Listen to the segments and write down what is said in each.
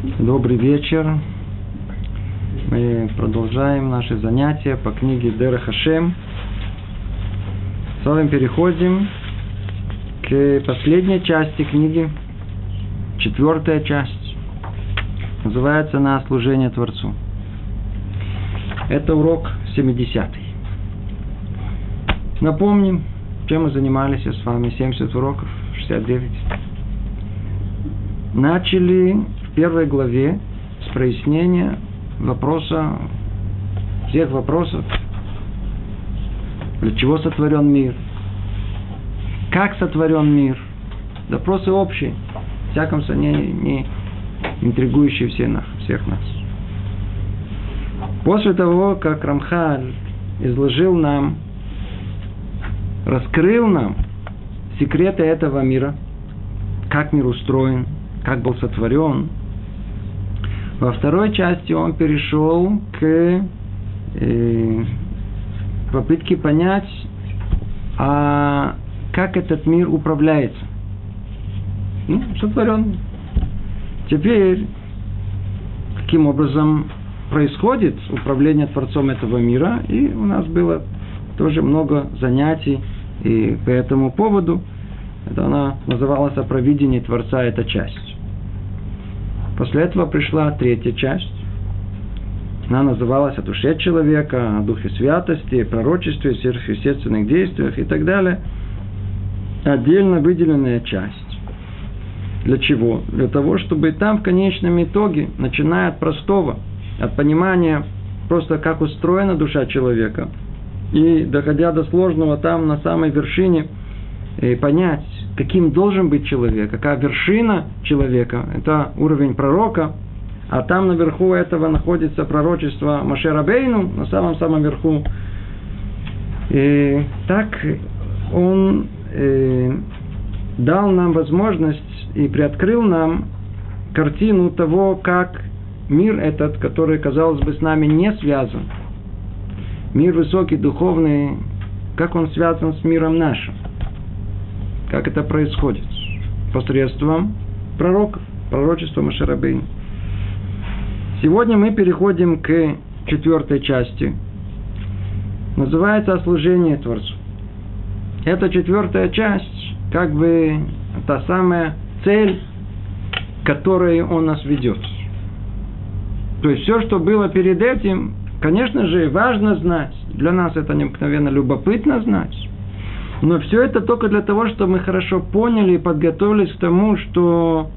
Добрый вечер. Мы продолжаем наши занятия по книге Дера Хашем. С вами переходим к последней части книги, четвертая часть. Называется она «Служение Творцу». Это урок 70 -й. Напомним, чем мы занимались с вами 70 уроков, 69. Начали первой главе с прояснения вопроса, всех вопросов, для чего сотворен мир, как сотворен мир, вопросы общие, в всяком сомнении, не интригующие все нас, всех нас. После того, как Рамхаль изложил нам, раскрыл нам секреты этого мира, как мир устроен, как был сотворен, во второй части он перешел к э, попытке понять, а как этот мир управляется. Ну, сотворен. Теперь, каким образом происходит управление Творцом этого мира, и у нас было тоже много занятий и по этому поводу. Это она называлась о провидении Творца, эта часть. После этого пришла третья часть. Она называлась о душе человека, о духе святости, пророчестве, сверхъестественных действиях и так далее. Отдельно выделенная часть. Для чего? Для того, чтобы там в конечном итоге, начиная от простого, от понимания просто как устроена душа человека, и доходя до сложного там на самой вершине, и понять, каким должен быть человек, какая вершина человека, это уровень пророка, а там наверху этого находится пророчество Машерабейну, на самом-самом верху. И так он э, дал нам возможность и приоткрыл нам картину того, как мир этот, который, казалось бы, с нами не связан, мир высокий, духовный, как он связан с миром нашим – как это происходит? Посредством пророков, пророчества Машарабейн. Сегодня мы переходим к четвертой части. Называется «Служение Творцу». Это четвертая часть, как бы та самая цель, которой он нас ведет. То есть все, что было перед этим, конечно же, важно знать. Для нас это необыкновенно любопытно знать. Но все это только для того, чтобы мы хорошо поняли и подготовились к тому, что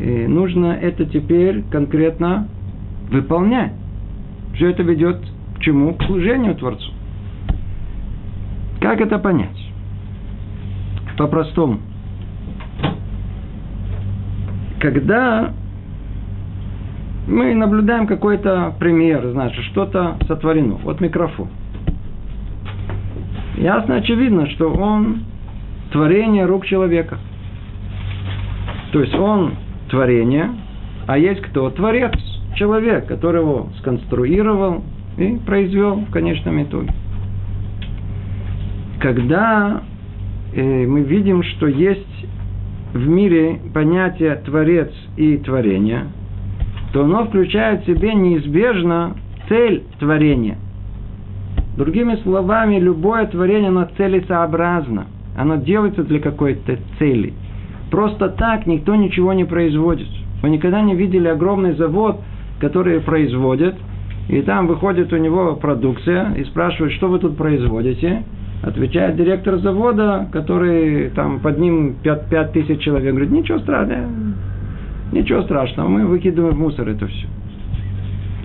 э, нужно это теперь конкретно выполнять. Все это ведет к чему? К служению Творцу. Как это понять? По-простому. Когда мы наблюдаем какой-то пример, значит, что-то сотворено. Вот микрофон – ясно очевидно, что он творение рук человека. То есть он творение, а есть кто? Творец, человек, который его сконструировал и произвел в конечном итоге. Когда э, мы видим, что есть в мире понятие творец и творение, то оно включает в себе неизбежно цель творения – Другими словами, любое творение, оно целесообразно. Оно делается для какой-то цели. Просто так никто ничего не производит. Вы никогда не видели огромный завод, который производит, и там выходит у него продукция, и спрашивает, что вы тут производите. Отвечает директор завода, который там под ним 5, 5 тысяч человек. Говорит, ничего страшного, ничего страшного, мы выкидываем в мусор это все.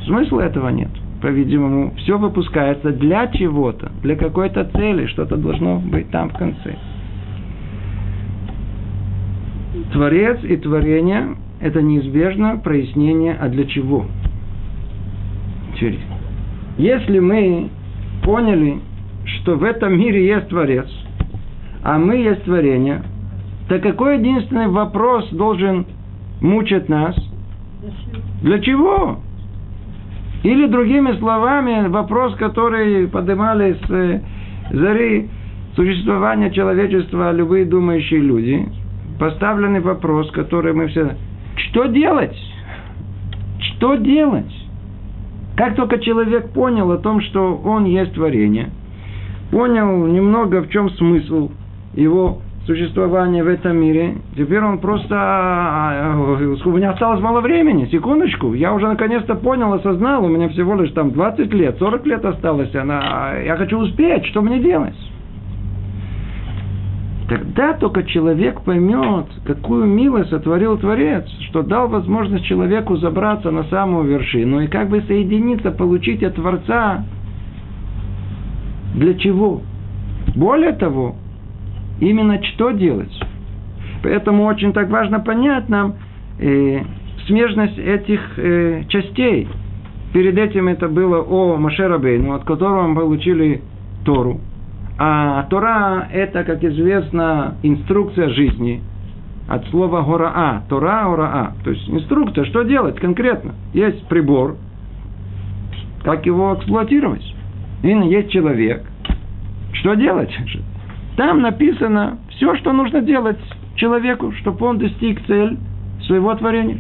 Смысла этого нет по-видимому, все выпускается для чего-то, для какой-то цели, что-то должно быть там в конце. Творец и творение – это неизбежно прояснение, а для чего. Теперь, если мы поняли, что в этом мире есть Творец, а мы есть творение, то какой единственный вопрос должен мучить нас? Для чего? Или другими словами, вопрос, который поднимали с э, зари существования человечества любые думающие люди, поставленный вопрос, который мы все... Что делать? Что делать? Как только человек понял о том, что он есть творение, понял немного в чем смысл его существования в этом мире, теперь он просто... А, у меня осталось мало времени, секундочку. Я уже наконец-то понял, осознал, у меня всего лишь там 20 лет, 40 лет осталось. Она, я хочу успеть, что мне делать? Тогда только человек поймет, какую милость сотворил Творец, что дал возможность человеку забраться на самую вершину и как бы соединиться, получить от Творца. Для чего? Более того, именно что делать? Поэтому очень так важно понять нам э, смежность этих э, частей. Перед этим это было о Машерабейну, от которого мы получили Тору. А Тора – это, как известно, инструкция жизни. От слова гораа. Тора, гораа. То есть инструкция, что делать конкретно. Есть прибор, как его эксплуатировать. И есть человек. Что делать? Там написано все, что нужно делать человеку, чтобы он достиг цель своего творения.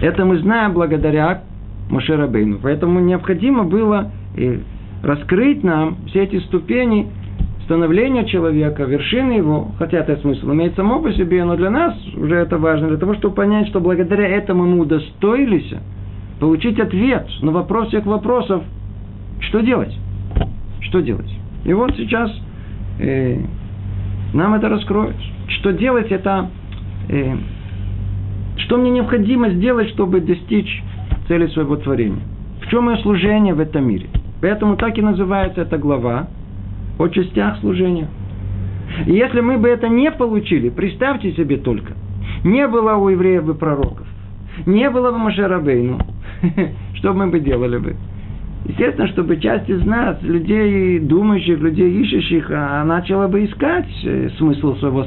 Это мы знаем благодаря Мошерабейну. Поэтому необходимо было э, раскрыть нам все эти ступени становления человека, вершины его, хотя это смысл имеет само по себе, но для нас уже это важно, для того, чтобы понять, что благодаря этому мы удостоились получить ответ на вопрос всех вопросов, что делать? Что делать? И вот сейчас э, нам это раскроют. Что делать, это э, что мне необходимо сделать, чтобы достичь цели своего творения. В чем мое служение в этом мире? Поэтому так и называется эта глава о частях служения. И если мы бы это не получили, представьте себе только, не было у евреев бы пророков, не было бы Машерабейну, что мы бы делали бы? Естественно, чтобы часть из нас, людей думающих, людей ищущих, а, начала бы искать э, смысл своего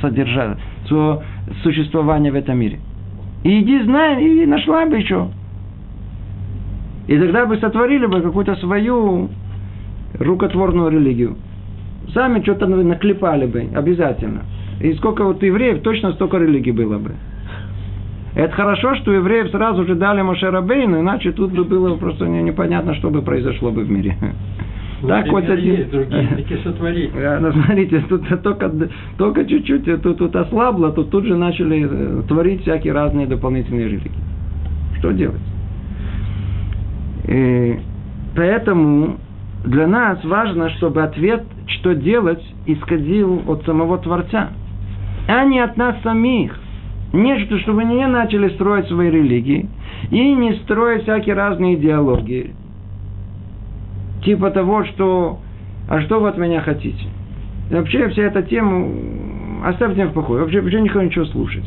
содержания, своего существования в этом мире. И иди, знай, и нашла бы еще. И тогда бы сотворили бы какую-то свою рукотворную религию. Сами что-то наклепали бы, обязательно. И сколько вот евреев, точно столько религий было бы. Это хорошо, что евреев сразу же дали Мошерабейну, иначе тут бы было просто непонятно, что бы произошло бы в мире. Ну, так вот один... есть другие, сотворить. Ну, смотрите, тут только, только чуть-чуть тут, тут ослабло, тут тут же начали э, творить всякие разные дополнительные религии. Что делать? И поэтому для нас важно, чтобы ответ, что делать, исходил от самого Творца, а не от нас самих. Нечто, чтобы не начали строить свои религии и не строить всякие разные идеологии. Типа того, что «А что вы от меня хотите?» и Вообще вся эта тема оставьте в покое. Вообще, вообще никто ничего слушать.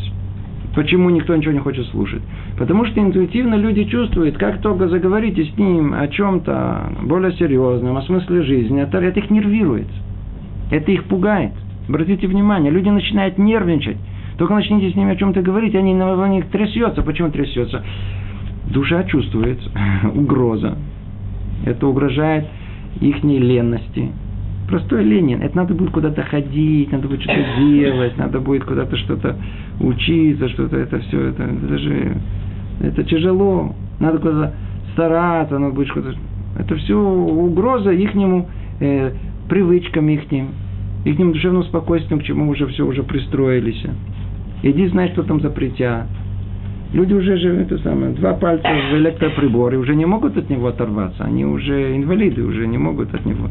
Почему никто ничего не хочет слушать? Потому что интуитивно люди чувствуют, как только заговорите с ним о чем-то более серьезном, о смысле жизни, это, это их нервирует. Это их пугает. Обратите внимание, люди начинают нервничать. Только начните с ними о чем-то говорить, они на них трясется. Почему трясется? Душа чувствует угроза. Это угрожает их ленности, простой Ленин. Это надо будет куда-то ходить, надо будет что-то делать, надо будет куда-то что-то учиться, что-то это все, это, это же это тяжело. Надо куда-то стараться, надо будет что-то. Это все угроза ихнему э, привычкам ихним, ихним душевным спокойствием, к чему уже все уже пристроились. Иди знай, что там запретят. Люди уже же это самое, два пальца в электроприборе уже не могут от него оторваться. Они уже инвалиды, уже не могут от него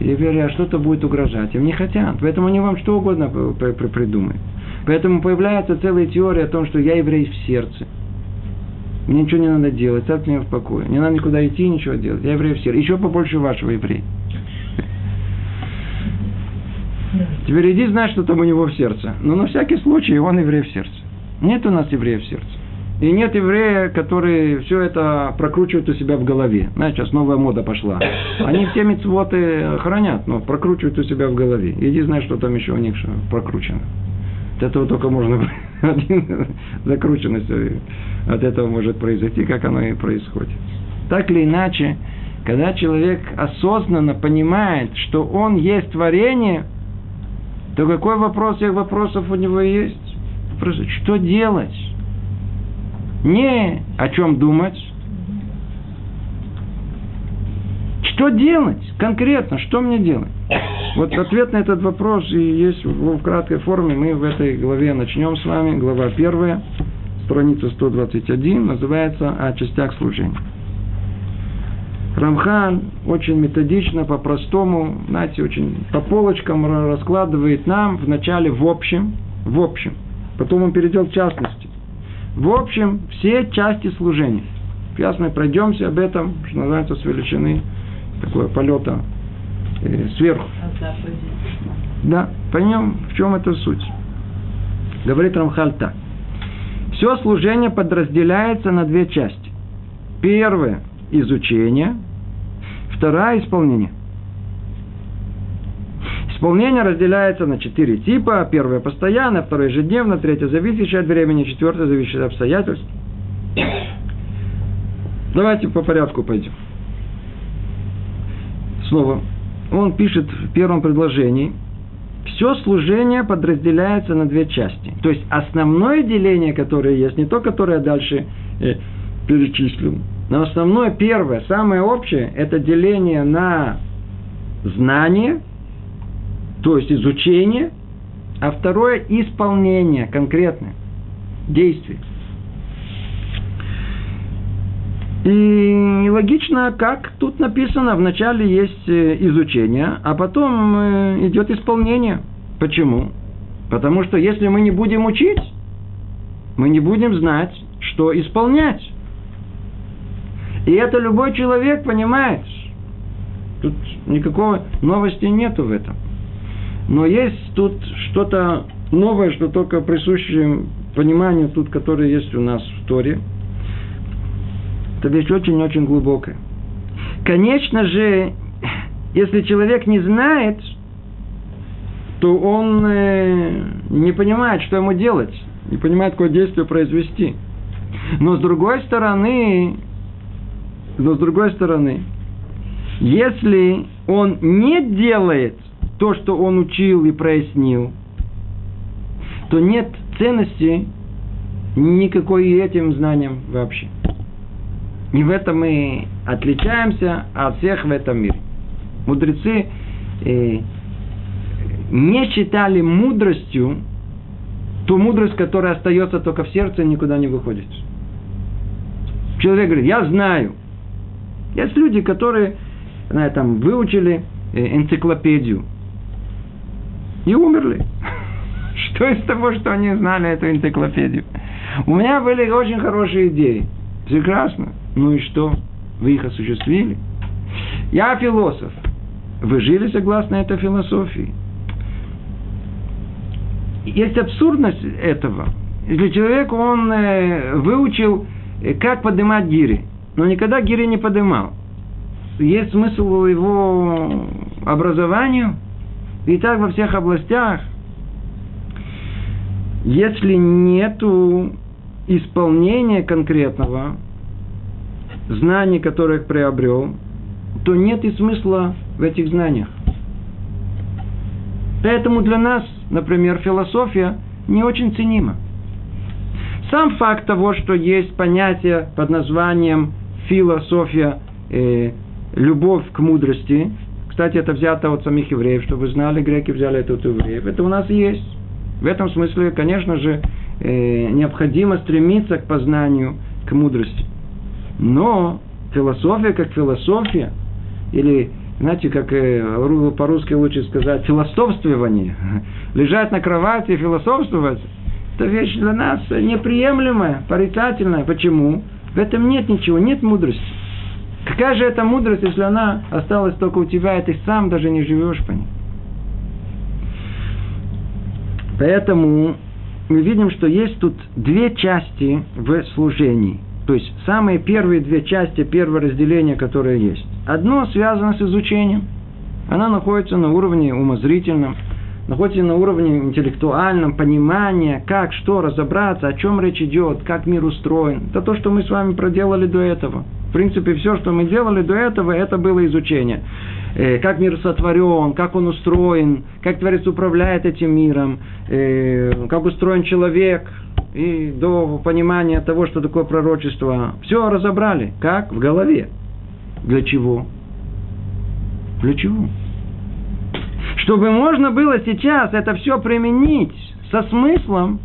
и говорят, что-то будет угрожать. Им не хотят. Поэтому они вам что угодно придумают. Поэтому появляется целая теория о том, что я еврей в сердце. Мне ничего не надо делать, оставьте меня в покое. Не надо никуда идти, ничего делать. Я еврей в сердце. Еще побольше вашего еврея. Теперь иди знай, что там у него в сердце. Но на всякий случай он еврей в сердце. Нет у нас еврея в сердце. И нет еврея, которые все это прокручивают у себя в голове. Знаете, сейчас новая мода пошла. Они все мецвоты хранят, но прокручивают у себя в голове. Иди знай, что там еще у них прокручено. От этого только можно закрученность от этого может произойти, как оно и происходит. Так или иначе, когда человек осознанно понимает, что он есть творение, то какой вопрос всех вопросов у него есть? происходит. Что делать? Не о чем думать. Что делать конкретно? Что мне делать? Вот ответ на этот вопрос и есть в краткой форме. Мы в этой главе начнем с вами. Глава первая, страница 121, называется «О частях служения». Рамхан очень методично, по-простому, знаете, очень по полочкам раскладывает нам вначале в общем, в общем. Потом он перейдет в частности. В общем, все части служения. Сейчас мы пройдемся об этом, что называется, с величины такого полета э, сверху. Да, поймем, в чем это суть. Говорит Рамхаль так. Все служение подразделяется на две части. Первое – изучение, второе – исполнение. Исполнение разделяется на четыре типа. Первое – постоянно, второе – ежедневно, третье – зависящее от времени, четвертое – зависящее от обстоятельств. Давайте по порядку пойдем. Снова. Он пишет в первом предложении, все служение подразделяется на две части. То есть основное деление, которое есть, не то, которое дальше э, перечислил, но основное, первое, самое общее, это деление на знание, то есть изучение, а второе – исполнение конкретное, действие. И логично, как тут написано, вначале есть э, изучение, а потом э, идет исполнение. Почему? Потому что если мы не будем учить, мы не будем знать, что исполнять. И это любой человек понимает. Тут никакого новости нету в этом. Но есть тут что-то новое, что только присуще пониманию тут, которое есть у нас в Торе – это вещь очень-очень глубокая. Конечно же, если человек не знает, то он э, не понимает, что ему делать, не понимает, какое действие произвести. Но с другой стороны, но с другой стороны, если он не делает то, что он учил и прояснил, то нет ценности никакой этим знаниям вообще. И в этом мы отличаемся от всех в этом мире. Мудрецы э, не считали мудростью ту мудрость, которая остается только в сердце и никуда не выходит. Человек говорит, я знаю. Есть люди, которые на этом выучили э, энциклопедию и умерли. Что из того, что они знали эту энциклопедию? У меня были очень хорошие идеи. Прекрасно. Ну и что? Вы их осуществили? Я философ. Вы жили согласно этой философии. Есть абсурдность этого. Если человек, он э, выучил, э, как поднимать гири, но никогда гири не поднимал. Есть смысл его образованию, и так во всех областях. Если нету исполнения конкретного, знаний, которых приобрел, то нет и смысла в этих знаниях. Поэтому для нас, например, философия не очень ценима. Сам факт того, что есть понятие под названием философия, э, любовь к мудрости, кстати, это взято от самих евреев, чтобы вы знали, греки взяли это от евреев, это у нас есть. В этом смысле, конечно же, э, необходимо стремиться к познанию, к мудрости. Но философия как философия, или, знаете, как э, по-русски лучше сказать, философствование, лежать на кровати и философствовать, это вещь для нас неприемлемая, порицательная. Почему? В этом нет ничего, нет мудрости. Какая же это мудрость, если она осталась только у тебя, и ты сам даже не живешь по ней? Поэтому мы видим, что есть тут две части в служении – то есть самые первые две части, первое разделение, которое есть. Одно связано с изучением. Оно находится на уровне умозрительном, находится на уровне интеллектуальном, понимания, как, что, разобраться, о чем речь идет, как мир устроен. Это то, что мы с вами проделали до этого. В принципе, все, что мы делали до этого, это было изучение. э, как мир сотворен, как он устроен, как Творец управляет этим миром, э, как устроен человек, и до понимания того, что такое пророчество. Все разобрали. Как? В голове. Для чего? Для чего? Чтобы можно было сейчас это все применить со смыслом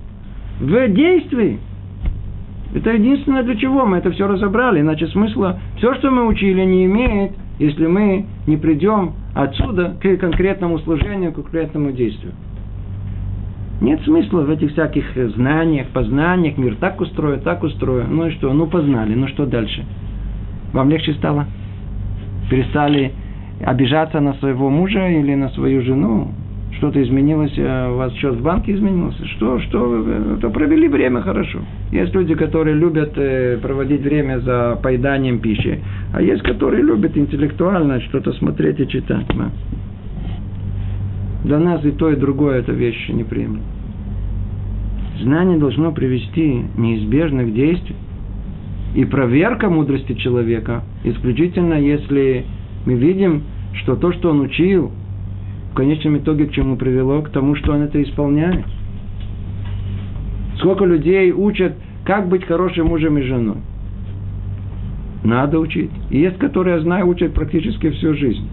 в действии. Это единственное, для чего мы это все разобрали. Иначе смысла, все, что мы учили, не имеет, если мы не придем отсюда к конкретному служению, к конкретному действию. Нет смысла в этих всяких знаниях, познаниях. Мир так устроен, так устроен. Ну и что? Ну познали. Ну что дальше? Вам легче стало? Перестали обижаться на своего мужа или на свою жену? Что-то изменилось, э, у вас счет в банке изменился? Что, что, то провели время хорошо. Есть люди, которые любят э, проводить время за поеданием пищи, а есть, которые любят интеллектуально что-то смотреть и читать. Для нас и то, и другое это вещи неприемлемы. Знание должно привести неизбежно к действию. И проверка мудрости человека исключительно, если мы видим, что то, что он учил, в конечном итоге к чему привело? К тому, что он это исполняет. Сколько людей учат, как быть хорошим мужем и женой. Надо учить. И есть, которые, я знаю, учат практически всю жизнь.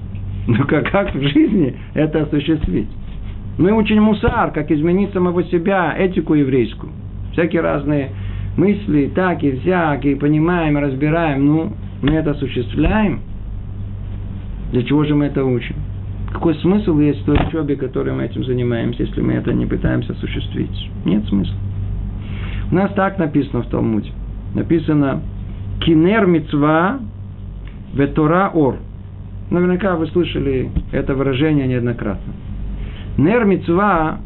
Но как, как в жизни это осуществить? Мы учим мусар, как изменить самого себя, этику еврейскую. Всякие разные мысли, так и всякие, понимаем, разбираем. Ну, мы это осуществляем. Для чего же мы это учим? Какой смысл есть в той учебе, которой мы этим занимаемся, если мы это не пытаемся осуществить? Нет смысла. У нас так написано в Талмуде. Написано «Кинер мецва ветора ор». Наверняка вы слышали это выражение неоднократно. Нер мецва,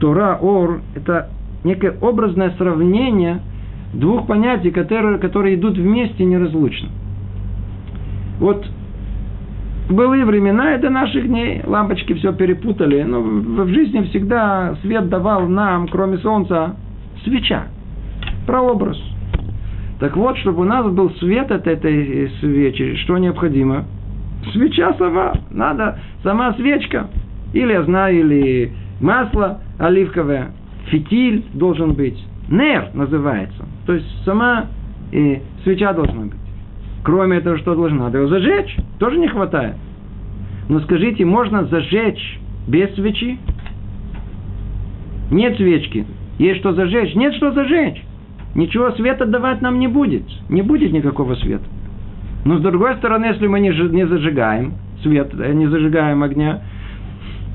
Тора, Ор – это некое образное сравнение двух понятий, которые, которые идут вместе неразлучно. Вот в былые времена, это наших дней, лампочки все перепутали, но в жизни всегда свет давал нам, кроме солнца, свеча, прообраз. Так вот, чтобы у нас был свет от этой свечи, что необходимо? Свеча сама. Надо сама свечка. Или я знаю, или масло оливковое. Фитиль должен быть. Нер называется. То есть сама и свеча должна быть. Кроме этого, что должно? Надо его зажечь. Тоже не хватает. Но скажите, можно зажечь без свечи? Нет свечки. Есть что зажечь? Нет что зажечь ничего света давать нам не будет. Не будет никакого света. Но с другой стороны, если мы не, не зажигаем свет, э, не зажигаем огня,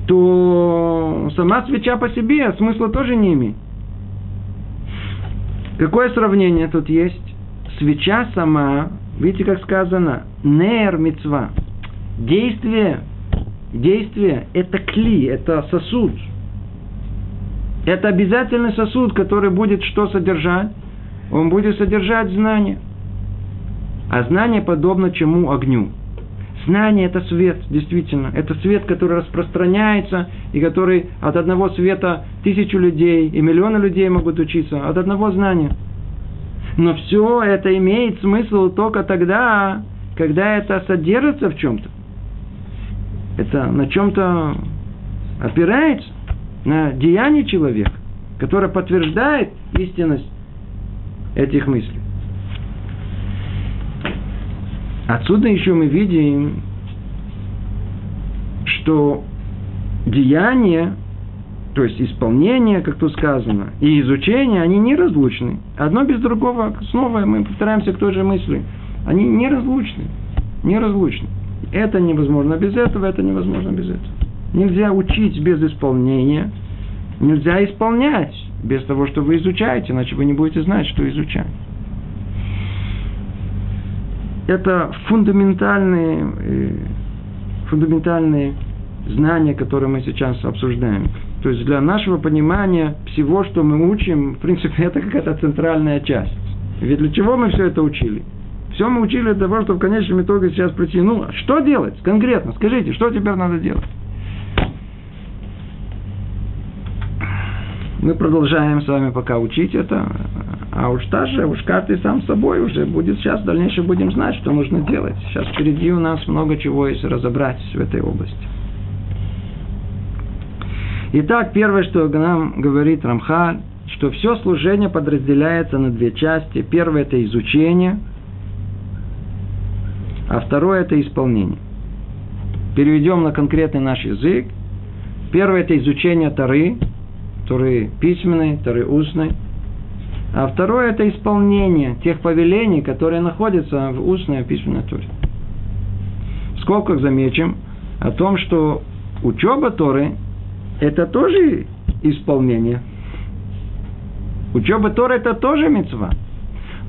то сама свеча по себе смысла тоже не имеет. Какое сравнение тут есть? Свеча сама, видите, как сказано, нер мецва. Действие, действие – это кли, это сосуд. Это обязательный сосуд, который будет что содержать? он будет содержать знание. А знание подобно чему огню. Знание – это свет, действительно. Это свет, который распространяется, и который от одного света тысячу людей и миллионы людей могут учиться, от одного знания. Но все это имеет смысл только тогда, когда это содержится в чем-то. Это на чем-то опирается, на деяние человека, которое подтверждает истинность этих мыслей. Отсюда еще мы видим, что деяние, то есть исполнение, как тут сказано, и изучение, они неразлучны. Одно без другого, снова мы повторяемся к той же мысли. Они неразлучны. Неразлучны. Это невозможно без этого, это невозможно без этого. Нельзя учить без исполнения, нельзя исполнять без того, что вы изучаете, иначе вы не будете знать, что изучать. Это фундаментальные, э, фундаментальные знания, которые мы сейчас обсуждаем. То есть для нашего понимания всего, что мы учим, в принципе, это какая-то центральная часть. Ведь для чего мы все это учили? Все мы учили для того, чтобы в конечном итоге сейчас прийти. Ну, что делать конкретно? Скажите, что теперь надо делать? Мы продолжаем с вами пока учить это. А уж дальше, уж каждый сам собой уже будет сейчас, в дальнейшем будем знать, что нужно делать. Сейчас впереди у нас много чего есть разобрать в этой области. Итак, первое, что нам говорит Рамхаль, что все служение подразделяется на две части. Первое – это изучение, а второе – это исполнение. Переведем на конкретный наш язык. Первое – это изучение Тары, Торы письменной, Торы устной. А второе – это исполнение тех повелений, которые находятся в устной и письменной Торе. В скобках замечим о том, что учеба Торы – это тоже исполнение – Учеба Тора это тоже мецва,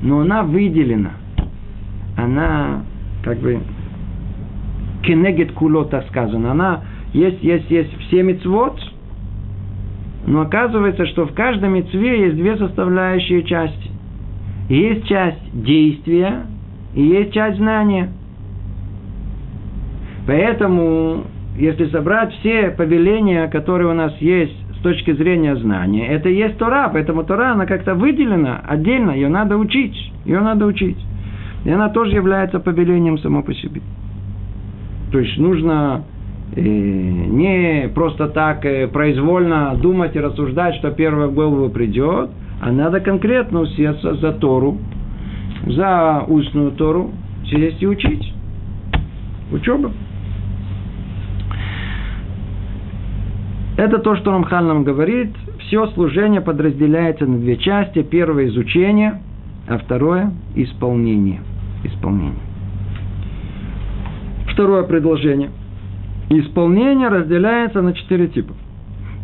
но она выделена. Она как бы кенегет куло, так сказано. Она есть, есть, есть все мецвод, но оказывается, что в каждом мецве есть две составляющие части. Есть часть действия и есть часть знания. Поэтому, если собрать все повеления, которые у нас есть точки зрения знания, это и есть Тора, поэтому Тора, она как-то выделена отдельно, ее надо учить, ее надо учить. И она тоже является повелением само по себе. То есть нужно э, не просто так э, произвольно думать и рассуждать, что первое в голову придет, а надо конкретно усеться за Тору, за устную Тору, сесть и учить. Учеба. Это то, что Рамхаль нам говорит. Все служение подразделяется на две части. Первое – изучение, а второе – исполнение. Исполнение. Второе предложение. Исполнение разделяется на четыре типа.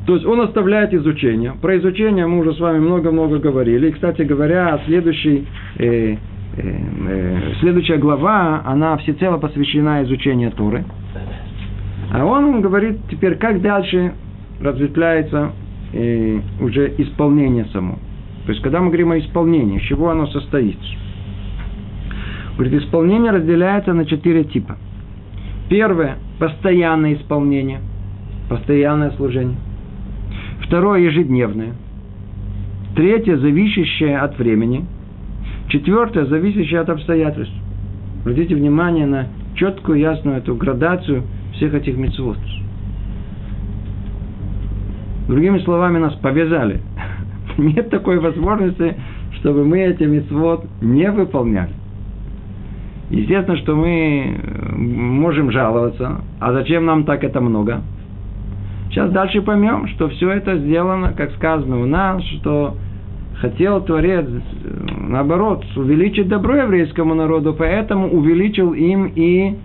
То есть он оставляет изучение. Про изучение мы уже с вами много-много говорили. И, кстати говоря, следующий, э, э, э, следующая глава, она всецело посвящена изучению Торы. А он говорит теперь, как дальше разветвляется э, уже исполнение само. То есть, когда мы говорим о исполнении, из чего оно состоит? Говорит, исполнение разделяется на четыре типа. Первое – постоянное исполнение, постоянное служение. Второе – ежедневное. Третье – зависящее от времени. Четвертое – зависящее от обстоятельств. Обратите внимание на четкую, ясную эту градацию всех этих мецвод. Другими словами, нас повязали. Нет такой возможности, чтобы мы эти мецвод не выполняли. Естественно, что мы э, можем жаловаться. А зачем нам так это много? Сейчас дальше поймем, что все это сделано, как сказано у нас, что хотел Творец, э, наоборот, увеличить добро еврейскому народу, поэтому увеличил им и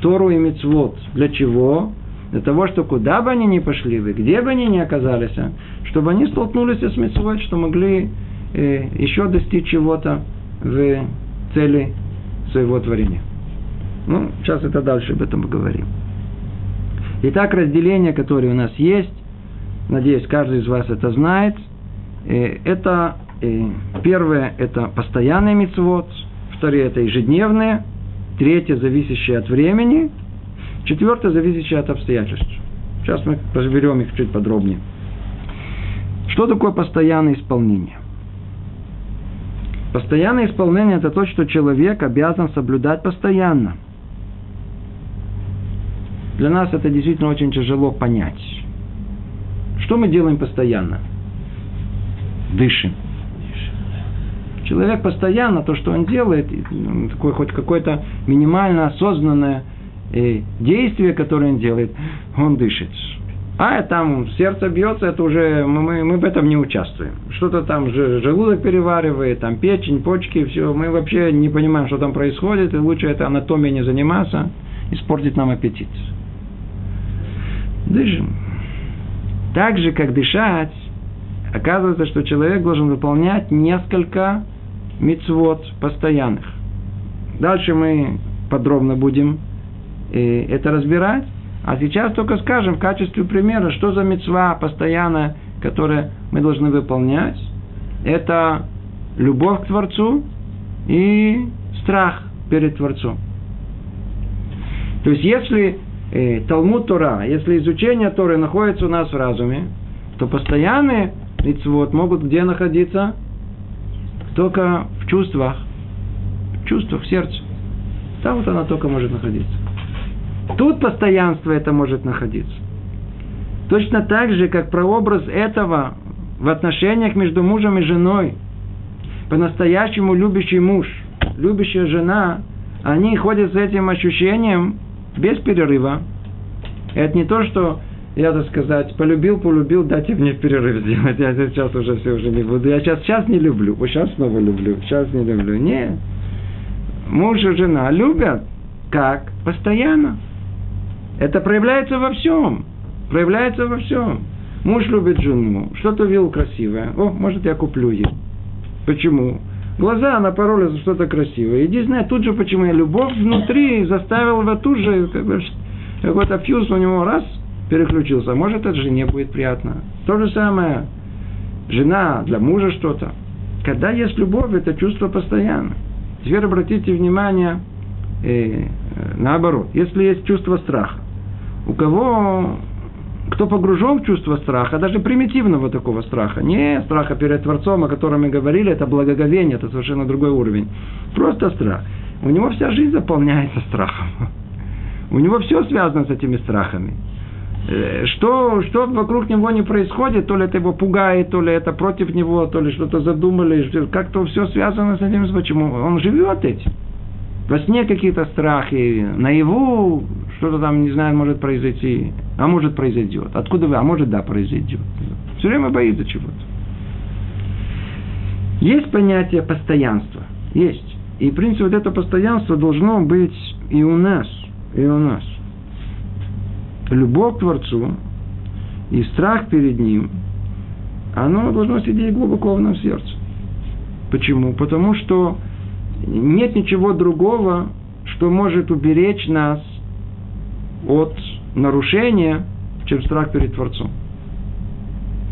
Тору и Мецвод. Для чего? Для того, что куда бы они ни пошли, где бы они ни оказались, чтобы они столкнулись с митцвой, что могли э, еще достичь чего-то в цели своего творения. Ну, сейчас это дальше об этом поговорим. Итак, разделение, которое у нас есть, надеюсь, каждый из вас это знает, э, это э, первое – это постоянный мицвод, второе – это ежедневное, третье – зависящее от времени – Четвертое, зависящее от обстоятельств. Сейчас мы разберем их чуть подробнее. Что такое постоянное исполнение? Постоянное исполнение – это то, что человек обязан соблюдать постоянно. Для нас это действительно очень тяжело понять. Что мы делаем постоянно? Дышим. Человек постоянно, то, что он делает, такое хоть какое-то минимально осознанное – действие, которое он делает, он дышит. А там сердце бьется, это уже мы, мы, в этом не участвуем. Что-то там желудок переваривает, там печень, почки, все. Мы вообще не понимаем, что там происходит, и лучше это анатомией не заниматься, испортить нам аппетит. Дышим. Так же, как дышать, оказывается, что человек должен выполнять несколько мицвод постоянных. Дальше мы подробно будем это разбирать. А сейчас только скажем в качестве примера, что за мецва постоянная, которую мы должны выполнять. Это любовь к Творцу и страх перед Творцом. То есть, если э, Талмуд Тора, если изучение Торы находится у нас в разуме, то постоянные мецвод могут где находиться? Только в чувствах, в чувствах, в сердце. Там вот она только может находиться. Тут постоянство это может находиться. Точно так же, как прообраз этого в отношениях между мужем и женой. По-настоящему любящий муж, любящая жена, они ходят с этим ощущением без перерыва. Это не то, что я, так сказать, полюбил, полюбил, дайте мне перерыв сделать. Я сейчас уже все уже не буду. Я сейчас, сейчас не люблю. Вот сейчас снова люблю. Сейчас не люблю. Нет. Муж и жена любят. Как? Постоянно. Это проявляется во всем. Проявляется во всем. Муж любит жену. Что-то видел красивое. О, может, я куплю ей. Почему? Глаза напороли за что-то красивое. Иди знай тут же, почему я любовь внутри заставил его тут же, как бы, какой-то фьюз у него раз переключился. Может, это жене будет приятно. То же самое. Жена для мужа что-то. Когда есть любовь, это чувство постоянно. Теперь обратите внимание э, наоборот. Если есть чувство страха, у кого кто погружен в чувство страха, даже примитивного такого страха, не страха перед Творцом, о котором мы говорили, это благоговение, это совершенно другой уровень. Просто страх. У него вся жизнь заполняется страхом. У него все связано с этими страхами. Э, что, что вокруг него не происходит, то ли это его пугает, то ли это против него, то ли что-то задумали, как-то все связано с этим, почему он живет этим. Во сне какие-то страхи, наяву что-то там, не знаю, может произойти, а может произойдет. Откуда вы? А может, да, произойдет. Все время боится чего-то. Есть понятие постоянства. Есть. И, в принципе, вот это постоянство должно быть и у нас, и у нас. Любовь к Творцу и страх перед Ним, оно должно сидеть глубоко в нашем сердце. Почему? Потому что нет ничего другого, что может уберечь нас от нарушения, чем страх перед Творцом.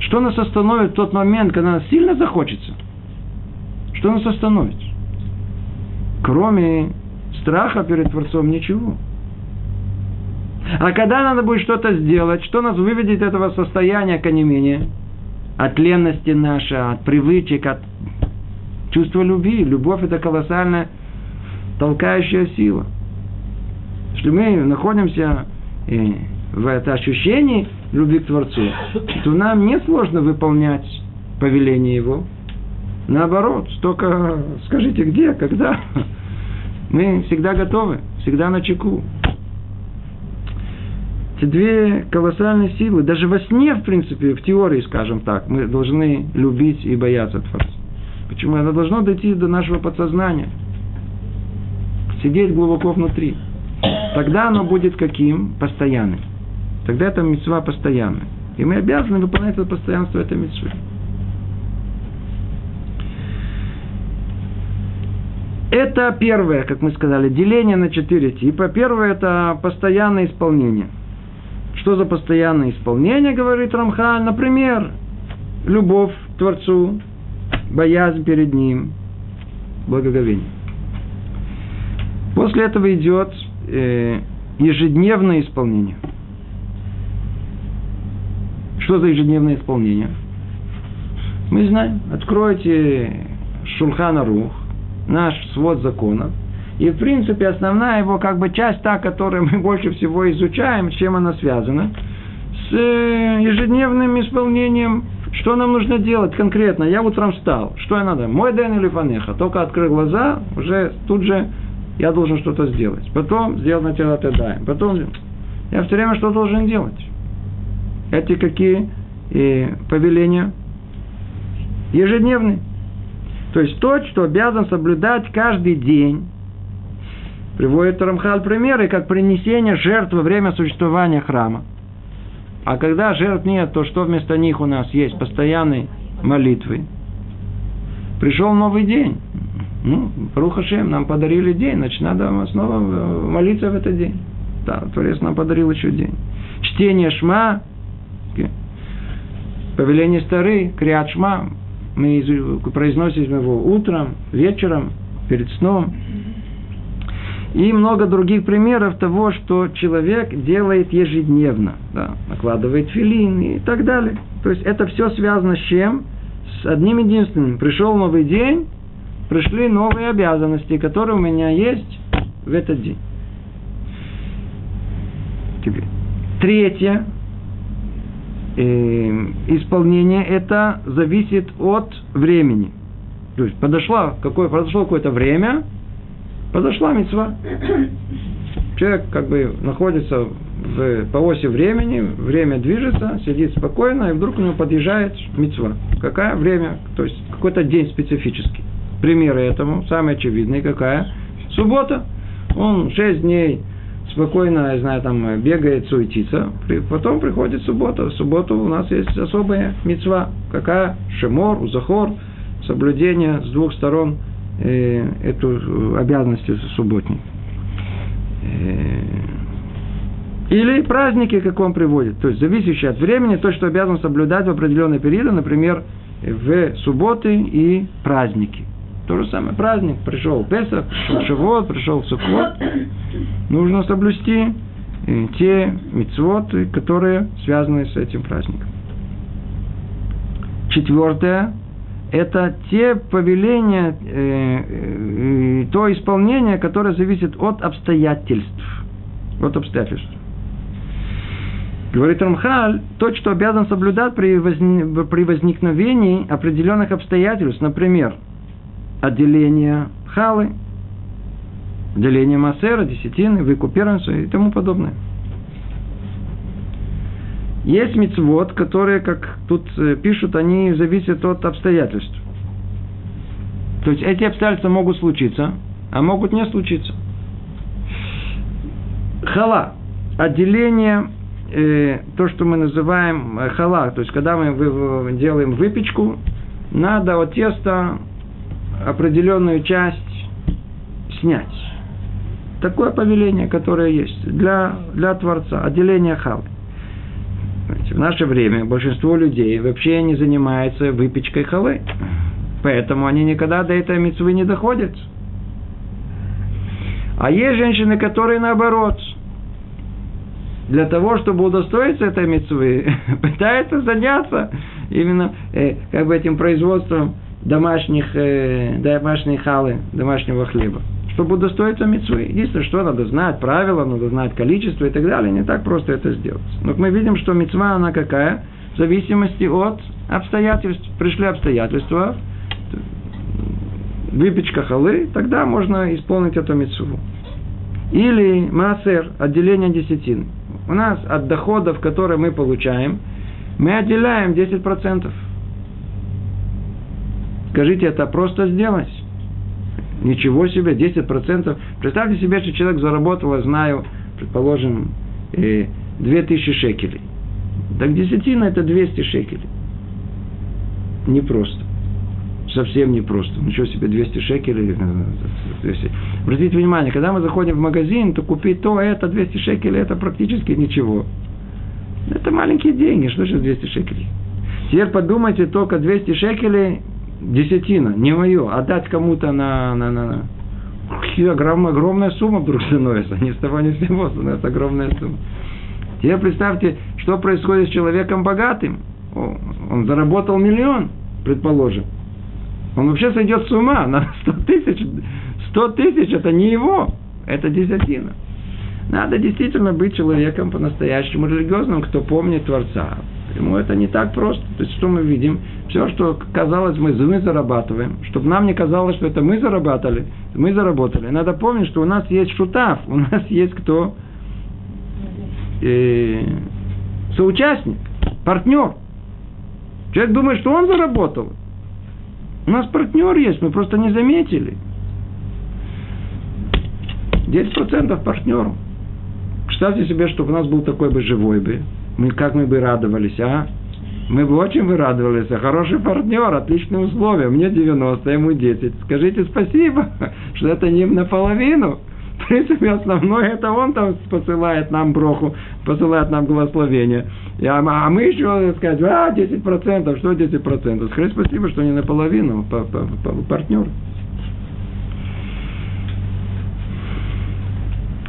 Что нас остановит в тот момент, когда нас сильно захочется? Что нас остановит? Кроме страха перед Творцом ничего. А когда надо будет что-то сделать, что нас выведет из этого состояния конемения? От ленности нашей, от привычек, от чувства любви. Любовь – это колоссальная толкающая сила – если мы находимся э, в это ощущении любви к Творцу, то нам не сложно выполнять повеление Его. Наоборот, только скажите, где, когда. Мы всегда готовы, всегда на чеку. Эти две колоссальные силы, даже во сне, в принципе, в теории, скажем так, мы должны любить и бояться Творца. Почему? Это должно дойти до нашего подсознания. Сидеть глубоко внутри тогда оно будет каким? Постоянным. Тогда это мецва постоянная. И мы обязаны выполнять это постоянство этой мецвы. Это первое, как мы сказали, деление на четыре типа. Первое – это постоянное исполнение. Что за постоянное исполнение, говорит Рамхаль? Например, любовь к Творцу, боязнь перед Ним, благоговение. После этого идет э, ежедневное исполнение. Что за ежедневное исполнение? Мы знаем. Откройте Шульхана Рух, наш свод законов. И, в принципе, основная его как бы часть, та, которую мы больше всего изучаем, с чем она связана, с э, ежедневным исполнением, что нам нужно делать конкретно. Я утром встал. Что я надо? Мой день или фанеха. Только открыл глаза, уже тут же я должен что-то сделать. Потом сделать на тело даем. Потом я все время что должен делать. Эти какие и повеления? Ежедневные. То есть то, что обязан соблюдать каждый день. Приводит Рамхал примеры, как принесение жертв во время существования храма. А когда жертв нет, то что вместо них у нас есть? Постоянные молитвы. Пришел новый день. Ну, Рухашем, нам подарили день, значит, надо снова э, молиться в этот день. Да, Творец нам подарил еще день. Чтение Шма, повеление стары, криат Шма, мы произносим его утром, вечером, перед сном. И много других примеров того, что человек делает ежедневно. Да, накладывает филин и так далее. То есть это все связано с чем? С одним единственным. Пришел новый день, пришли новые обязанности, которые у меня есть в этот день. Теперь. Третье. Э, исполнение это зависит от времени. То есть подошло, какое, подошло какое-то время, подошла мецва. Человек как бы находится в, по оси времени, время движется, сидит спокойно, и вдруг у него подъезжает мецва. Какое время? То есть какой-то день специфический. Примеры этому, самый очевидный, какая? Суббота. Он шесть дней спокойно, я знаю, там бегает, суетится. Потом приходит суббота. В субботу у нас есть особая мецва. Какая? Шемор, узахор, соблюдение с двух сторон э, эту обязанность субботней. Э, или праздники, как он приводит. То есть, зависящие от времени, то, что обязан соблюдать в определенные периоды, например, в субботы и праздники. То же самое, праздник, пришел Песах, пришел Шивот, пришел Суквот. Нужно соблюсти э, те мицвоты, которые связаны с этим праздником. Четвертое – это те повеления, э, э, то исполнение, которое зависит от обстоятельств. От обстоятельств. Говорит Рамхаль, то, что обязан соблюдать при, возни, при возникновении определенных обстоятельств, например, отделение халы, отделение массера, десятины, выкуп первенства и тому подобное. Есть мецвод, которые, как тут э, пишут, они зависят от обстоятельств. То есть эти обстоятельства могут случиться, а могут не случиться. Хала. Отделение э, то, что мы называем э, хала, то есть когда мы делаем выпечку, надо от теста определенную часть снять. Такое повеление, которое есть для, для Творца, отделение халы. В наше время большинство людей вообще не занимается выпечкой халы. Поэтому они никогда до этой мецвы не доходят. А есть женщины, которые наоборот – для того, чтобы удостоиться этой мецвы, пытается заняться именно э, как бы этим производством домашних, э, домашней халы, домашнего хлеба. Чтобы удостоиться мецвы. Единственное, что надо знать, правила, надо знать количество и так далее. Не так просто это сделать. Но мы видим, что мецва, она какая? В зависимости от обстоятельств. Пришли обстоятельства, выпечка халы, тогда можно исполнить эту мецву. Или массер, отделение десятин у нас от доходов, которые мы получаем, мы отделяем 10%. Скажите, это просто сделать? Ничего себе, 10%. Представьте себе, что человек заработал, я знаю, предположим, 2000 э, шекелей. Так десятина это 200 шекелей. Непросто совсем непросто. Ничего себе, 200 шекелей. 200. Э, Обратите внимание, когда мы заходим в магазин, то купить то, это, 200 шекелей, это практически ничего. Это маленькие деньги, что же 200 шекелей? Теперь подумайте, только 200 шекелей десятина, не мое, отдать кому-то на, на, на, на. Огромная, огромная сумма вдруг становится, ни с того ни с сего становится огромная сумма. Теперь представьте, что происходит с человеком богатым. Он заработал миллион, предположим. Он вообще сойдет с ума на 100 тысяч. 100 тысяч это не его, это десятина. Надо действительно быть человеком по-настоящему религиозным, кто помнит Творца. Ему это не так просто. То есть, что мы видим? Все, что казалось, мы, мы зарабатываем. Чтобы нам не казалось, что это мы зарабатывали, мы заработали. Надо помнить, что у нас есть шутав, у нас есть кто? Э, соучастник, партнер. Человек думает, что он заработал. У нас партнер есть, мы просто не заметили. 10% партнеру. Представьте себе, чтобы у нас был такой бы живой бы. Мы, как мы бы радовались, а? Мы бы очень бы радовались. А хороший партнер, отличные условия. Мне 90, ему 10. Скажите спасибо, что это не наполовину. В принципе, основное это он там посылает нам броху, посылает нам благословение. А, а мы еще сказать, а, 10%, что 10%? Скажи спасибо, что не наполовину, по, по, по, партнер.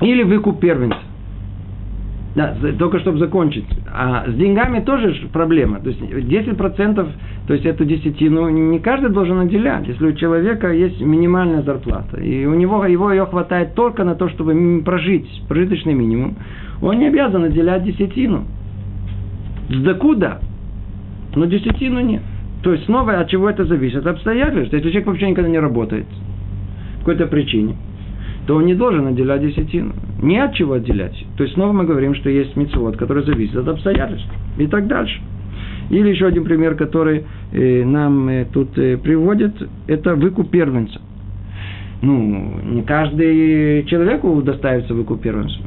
Или выкуп первенца. Да, только чтобы закончить. А с деньгами тоже проблема. То есть 10%, то есть эту десятину не каждый должен отделять. Если у человека есть минимальная зарплата, и у него его ее хватает только на то, чтобы прожить, прожиточный минимум, он не обязан отделять десятину. Да куда? Но десятину нет. То есть снова от чего это зависит? От обстоятельств. Если человек вообще никогда не работает, по какой-то причине, то он не должен отделять десятину. Не от чего отделять. То есть снова мы говорим, что есть мецвод, который зависит от обстоятельств. И так дальше. Или еще один пример, который э, нам э, тут э, приводит, это выкуп первенца. Ну, не каждый человеку удостаивается выкуп первенца.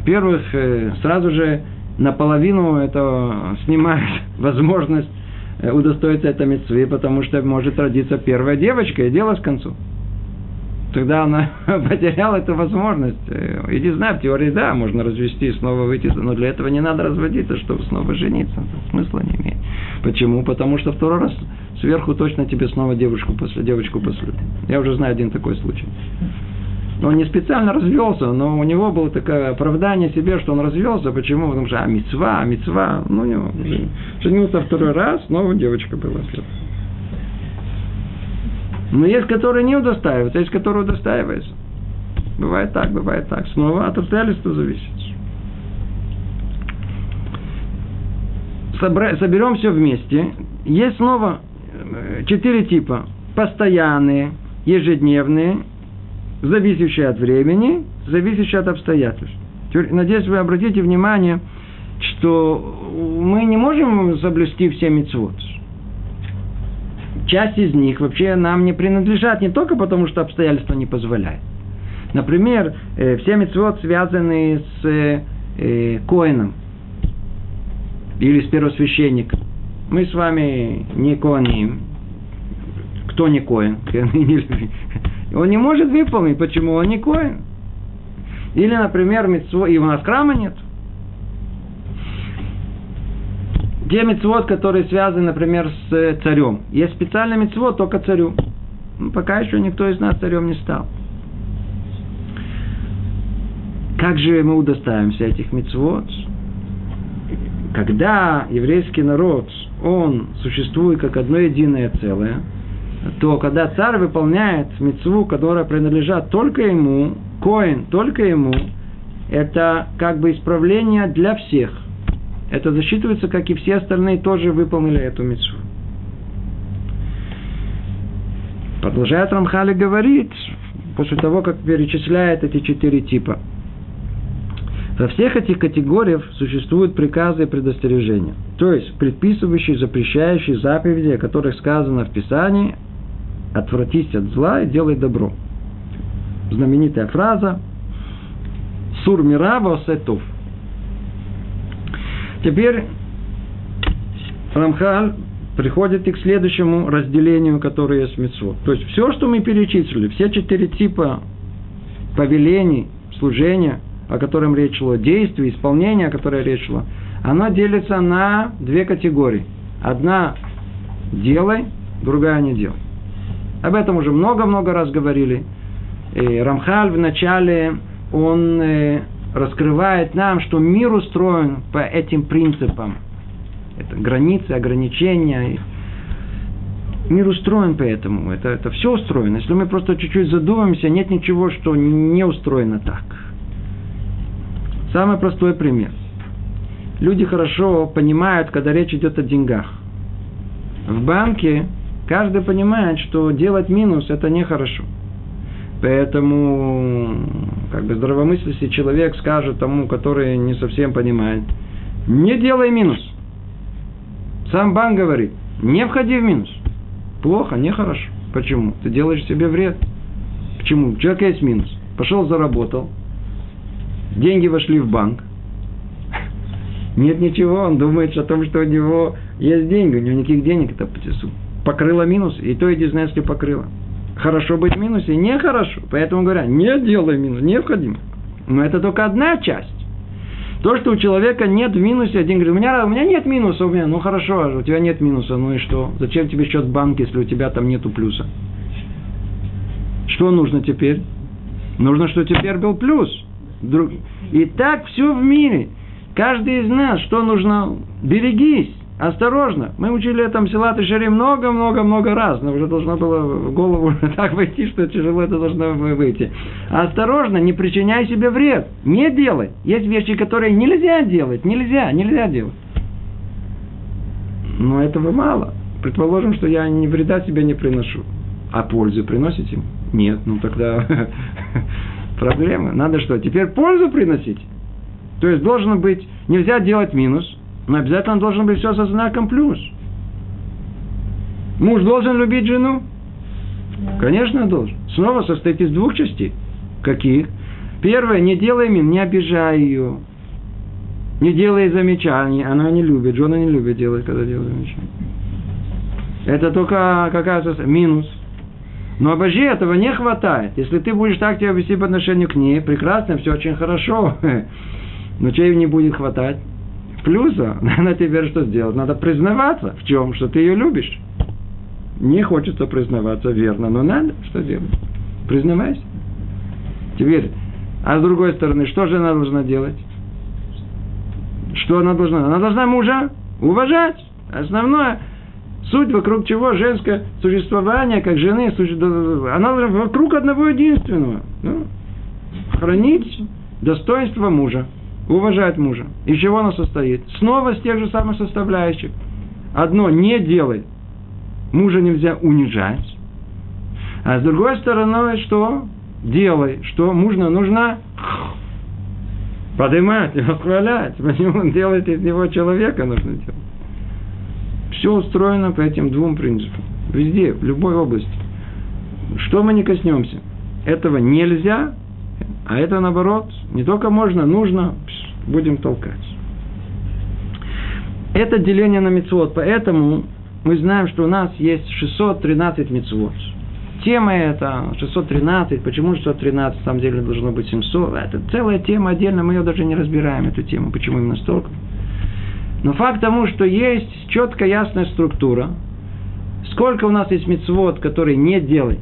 Во-первых, э, сразу же наполовину это снимает возможность удостоиться этой мецвы, потому что может родиться первая девочка, и дело с концу тогда она потеряла эту возможность. И не знаю, в теории да, можно развести и снова выйти, но для этого не надо разводиться, чтобы снова жениться. Это смысла не имеет. Почему? Потому что второй раз сверху точно тебе снова девушку после девочку после. Я уже знаю один такой случай. Он не специально развелся, но у него было такое оправдание себе, что он развелся. Почему? Потому что а мецва, а мецва. Ну, у него женился второй раз, снова девочка была первая. Но есть, которые не удостаиваются, есть, которые удостаиваются. Бывает так, бывает так. Снова от обстоятельств зависит. Соберем все вместе. Есть снова э, четыре типа. Постоянные, ежедневные, зависящие от времени, зависящие от обстоятельств. Надеюсь, вы обратите внимание, что мы не можем соблюсти все мецвод часть из них вообще нам не принадлежат не только потому, что обстоятельства не позволяют. Например, э, все мецвод связаны с э, э, коином или с первосвященником. Мы с вами не коиним. Кто не коин? Он не может выполнить. Почему он не коин? Или, например, мецво, и у нас храма нет. Те мецвод, которые связаны, например, с э, царем. Есть специальный мецвод только царю. Ну, пока еще никто из нас царем не стал. Как же мы удостаиваемся этих мецвод? Когда еврейский народ, он существует как одно единое целое, то когда царь выполняет мецву, которая принадлежит только ему, коин только ему, это как бы исправление для всех это засчитывается, как и все остальные тоже выполнили эту митцву. Продолжает Рамхали говорить, после того, как перечисляет эти четыре типа. Во всех этих категориях существуют приказы и предостережения. То есть, предписывающие, запрещающие заповеди, о которых сказано в Писании, отвратись от зла и делай добро. Знаменитая фраза «Сур мирава осетов» Теперь Рамхаль приходит и к следующему разделению, которое есть митцвот. То есть все, что мы перечислили, все четыре типа повелений, служения, о котором речь шла, действий, исполнения, о котором речь шла, оно делится на две категории. Одна – делай, другая – не делай. Об этом уже много-много раз говорили. И Рамхаль в начале, он э, раскрывает нам, что мир устроен по этим принципам. Это границы, ограничения. Мир устроен по этому. Это, это все устроено. Если мы просто чуть-чуть задумаемся, нет ничего, что не устроено так. Самый простой пример. Люди хорошо понимают, когда речь идет о деньгах. В банке каждый понимает, что делать минус – это нехорошо. Поэтому, как бы здравомыслящий человек скажет тому, который не совсем понимает, не делай минус. Сам банк говорит, не входи в минус. Плохо, нехорошо. Почему? Ты делаешь себе вред. Почему? У человека есть минус. Пошел, заработал. Деньги вошли в банк. Нет ничего, он думает о том, что у него есть деньги. У него никаких денег. Это покрыло минус, и то и что покрыло хорошо быть в минусе, нехорошо. Поэтому говорят, не делай минус, необходимо. Но это только одна часть. То, что у человека нет в минусе, один говорит, у меня, у меня нет минуса, у меня, ну хорошо, а у тебя нет минуса, ну и что? Зачем тебе счет в банке, если у тебя там нету плюса? Что нужно теперь? Нужно, что теперь был плюс. И так все в мире. Каждый из нас, что нужно? Берегись, осторожно. Мы учили это Силат и Шари много-много-много раз, но уже должно было в голову так войти, что тяжело это должно выйти. Осторожно, не причиняй себе вред. Не делай. Есть вещи, которые нельзя делать. Нельзя, нельзя делать. Но этого мало. Предположим, что я ни вреда себе не приношу. А пользу приносите? Нет, ну тогда проблемы. Надо что? Теперь пользу приносить. То есть должен быть, нельзя делать минус, но обязательно должен быть все со знаком плюс. Муж должен любить жену? Конечно, должен. Снова состоит из двух частей. Каких? Первое, не делай мин, не обижай ее. Не делай замечаний. Она не любит, жена не любит делать, когда делает замечания. Это только какая то минус. Но обожи этого не хватает. Если ты будешь так себя вести по отношению к ней, прекрасно, все очень хорошо. Но чего не будет хватать? Плюса, надо теперь что сделать? Надо признаваться в чем? Что ты ее любишь. Не хочется признаваться, верно, но надо. Что делать? Признавайся. Теперь, а с другой стороны, что же она должна делать? Что она должна? Она должна мужа уважать. Основное, суть вокруг чего женское существование, как жены, она вокруг одного единственного. Ну, хранить достоинство мужа, уважать мужа. Из чего оно состоит? Снова с тех же самых составляющих. Одно, не делай. Мужа нельзя унижать. А с другой стороны, что? Делай. Что мужа нужно поднимать, восхвалять. Почему он делает из него человека нужно делать? Все устроено по этим двум принципам. Везде, в любой области. Что мы не коснемся? Этого нельзя, а это наоборот, не только можно, нужно, будем толкать. Это деление на мецвод, поэтому мы знаем, что у нас есть 613 мецвод. Тема это 613, почему 613, на самом деле должно быть 700. Это целая тема отдельно, мы ее даже не разбираем, эту тему, почему именно столько. Но факт тому, что есть четкая ясная структура, сколько у нас есть мецвод, который не делай,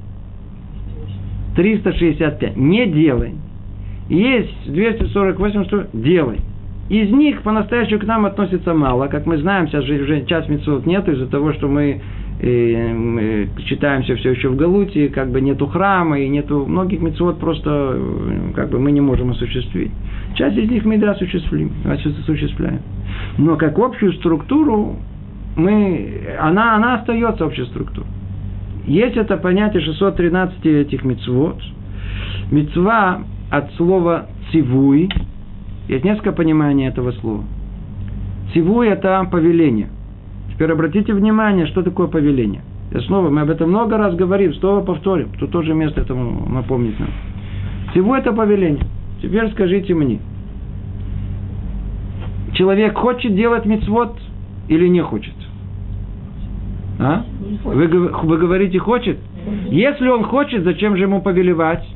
365, не делай. Есть 248, что делай. Из них по-настоящему к нам относится мало. Как мы знаем, сейчас же уже час мецвод нет из-за того, что мы, э, мы читаемся все еще в Галуте, как бы нету храма, и нету многих мецвод просто э, как бы мы не можем осуществить. Часть из них мы да осуществим, осуществляем. Но как общую структуру мы, она, она остается общей структурой. Есть это понятие 613 этих мецвод. Мецва от слова цивуй. Есть несколько пониманий этого слова. Цивуй – это повеление. Теперь обратите внимание, что такое повеление. И снова, мы об этом много раз говорим, снова повторим. Тут тоже место этому напомнить нам. Цивуй – это повеление. Теперь скажите мне. Человек хочет делать мецвод или не хочет? А? Вы, вы говорите, хочет? Если он хочет, зачем же ему повелевать?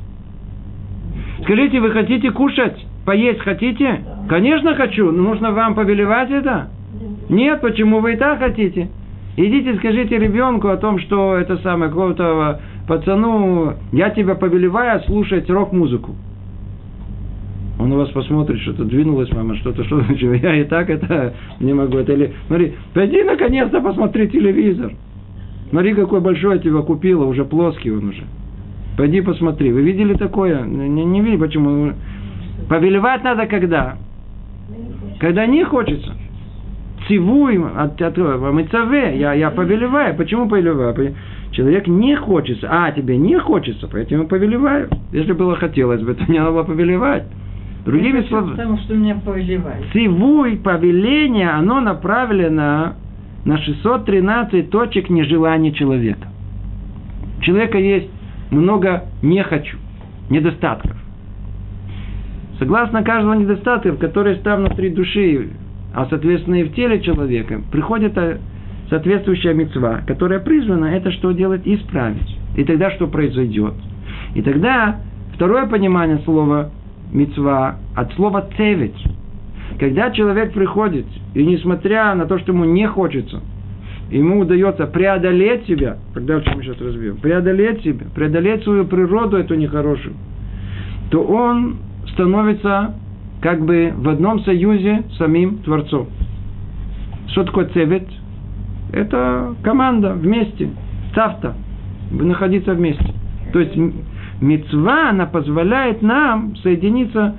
Скажите, вы хотите кушать? Поесть хотите? Конечно хочу, но нужно вам повелевать это? Нет, почему вы и так хотите? Идите, скажите ребенку о том, что это самое, какого-то пацану, я тебя повелеваю слушать рок-музыку. Он у вас посмотрит, что-то двинулось, мама, что-то, что значит, я и так это не могу. Это или, смотри, пойди наконец-то посмотри телевизор. Смотри, какой большой я тебя купила, уже плоский он уже. Пойди посмотри. Вы видели такое? Не, не видели, почему? Повелевать надо когда? Когда не хочется. Цивуй от, от мыцаве, я, я повелеваю. Почему повелеваю? Человек не хочется. А, тебе не хочется, поэтому повелеваю. Если было хотелось бы, то не надо было повелевать. Другими словами, потому что меня повелевают. Цивуй, повеление, оно направлено на 613 точек нежелания человека. У человека есть много не хочу, недостатков. Согласно каждого недостатка, который там внутри души, а соответственно и в теле человека, приходит соответствующая мецва, которая призвана это что делать? Исправить. И тогда что произойдет? И тогда второе понимание слова мецва от слова цевить. Когда человек приходит, и несмотря на то, что ему не хочется, ему удается преодолеть себя, тогда что мы сейчас разбьем, преодолеть себя, преодолеть свою природу эту нехорошую, то он становится как бы в одном союзе с самим Творцом. Что такое цевет? Это команда вместе, цавта, находиться вместе. То есть мецва, она позволяет нам соединиться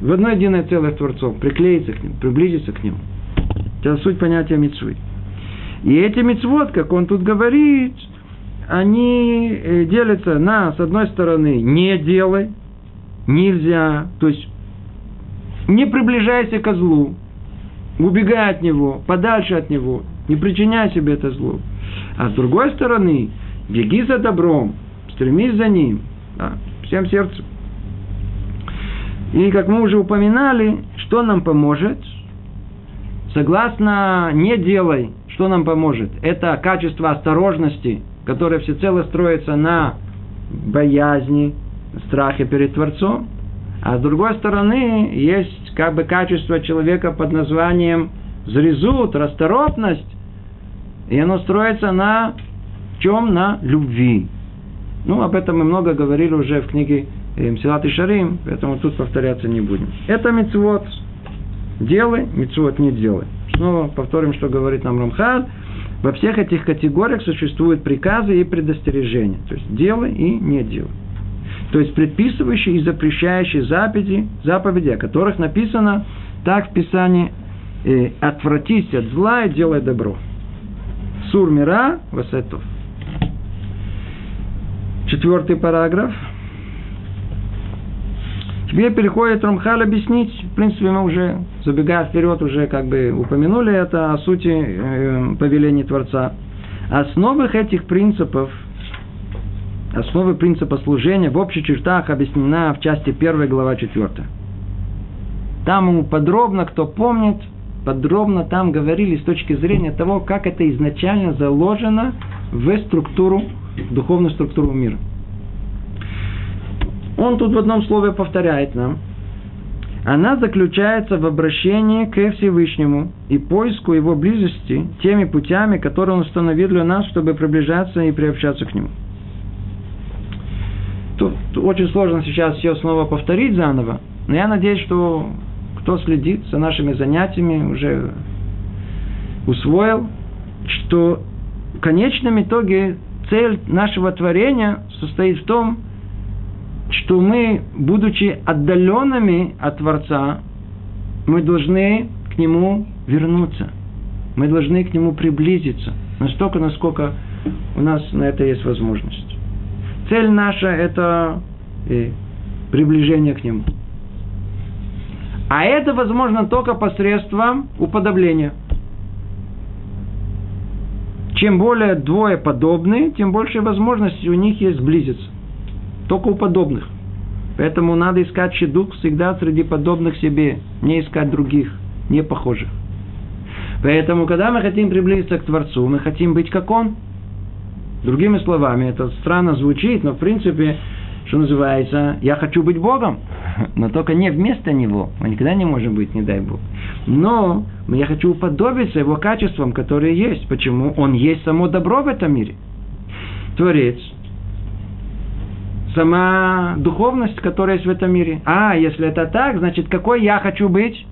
в одно единое целое с Творцом, приклеиться к нему, приблизиться к нему. Это суть понятия мецвы. И эти мецвод, как он тут говорит, они э, делятся на, с одной стороны, не делай, нельзя, то есть не приближайся к злу, убегай от него, подальше от него, не причиняй себе это зло. А с другой стороны, беги за добром, стремись за ним, да, всем сердцем. И как мы уже упоминали, что нам поможет? Согласно «не делай», что нам поможет? Это качество осторожности, которое всецело строится на боязни, страхе перед Творцом. А с другой стороны, есть как бы качество человека под названием зрезут, расторопность. И оно строится на чем? На любви. Ну, об этом мы много говорили уже в книге Мсилат и Шарим, поэтому тут повторяться не будем. Это мецвод. Делай, мецвод не делай. Снова повторим, что говорит нам Рамхаль. Во всех этих категориях существуют приказы и предостережения. То есть делай и не делай. То есть предписывающие и запрещающие заповеди, заповеди, о которых написано так в Писании э, «Отвратись от зла и делай добро». Сур мира васетов. Четвертый параграф – Теперь переходит Рамхаль объяснить, в принципе, мы уже, забегая вперед, уже как бы упомянули это о сути э, повеления Творца. Основах этих принципов, основы принципа служения в общих чертах объяснена в части 1 глава 4. Там ему подробно, кто помнит, подробно там говорили с точки зрения того, как это изначально заложено в структуру, в духовную структуру мира. Он тут в одном слове повторяет нам. Она заключается в обращении к Всевышнему и поиску его близости теми путями, которые он установил для нас, чтобы приближаться и приобщаться к нему. Тут очень сложно сейчас все снова повторить заново, но я надеюсь, что кто следит за нашими занятиями, уже усвоил, что в конечном итоге цель нашего творения состоит в том, что мы, будучи отдаленными от Творца, мы должны к Нему вернуться. Мы должны к Нему приблизиться. Настолько, насколько у нас на это есть возможность. Цель наша – это э, приближение к Нему. А это возможно только посредством уподобления. Чем более двое подобны, тем больше возможности у них есть сблизиться. Только у подобных. Поэтому надо искать щедук всегда среди подобных себе, не искать других, не похожих. Поэтому, когда мы хотим приблизиться к Творцу, мы хотим быть как Он. Другими словами, это странно звучит, но в принципе, что называется, я хочу быть Богом, но только не вместо Него. Мы никогда не можем быть, не дай Бог. Но я хочу уподобиться Его качествам, которые есть. Почему? Он есть само добро в этом мире. Творец, сама духовность, которая есть в этом мире. А, если это так, значит, какой я хочу быть?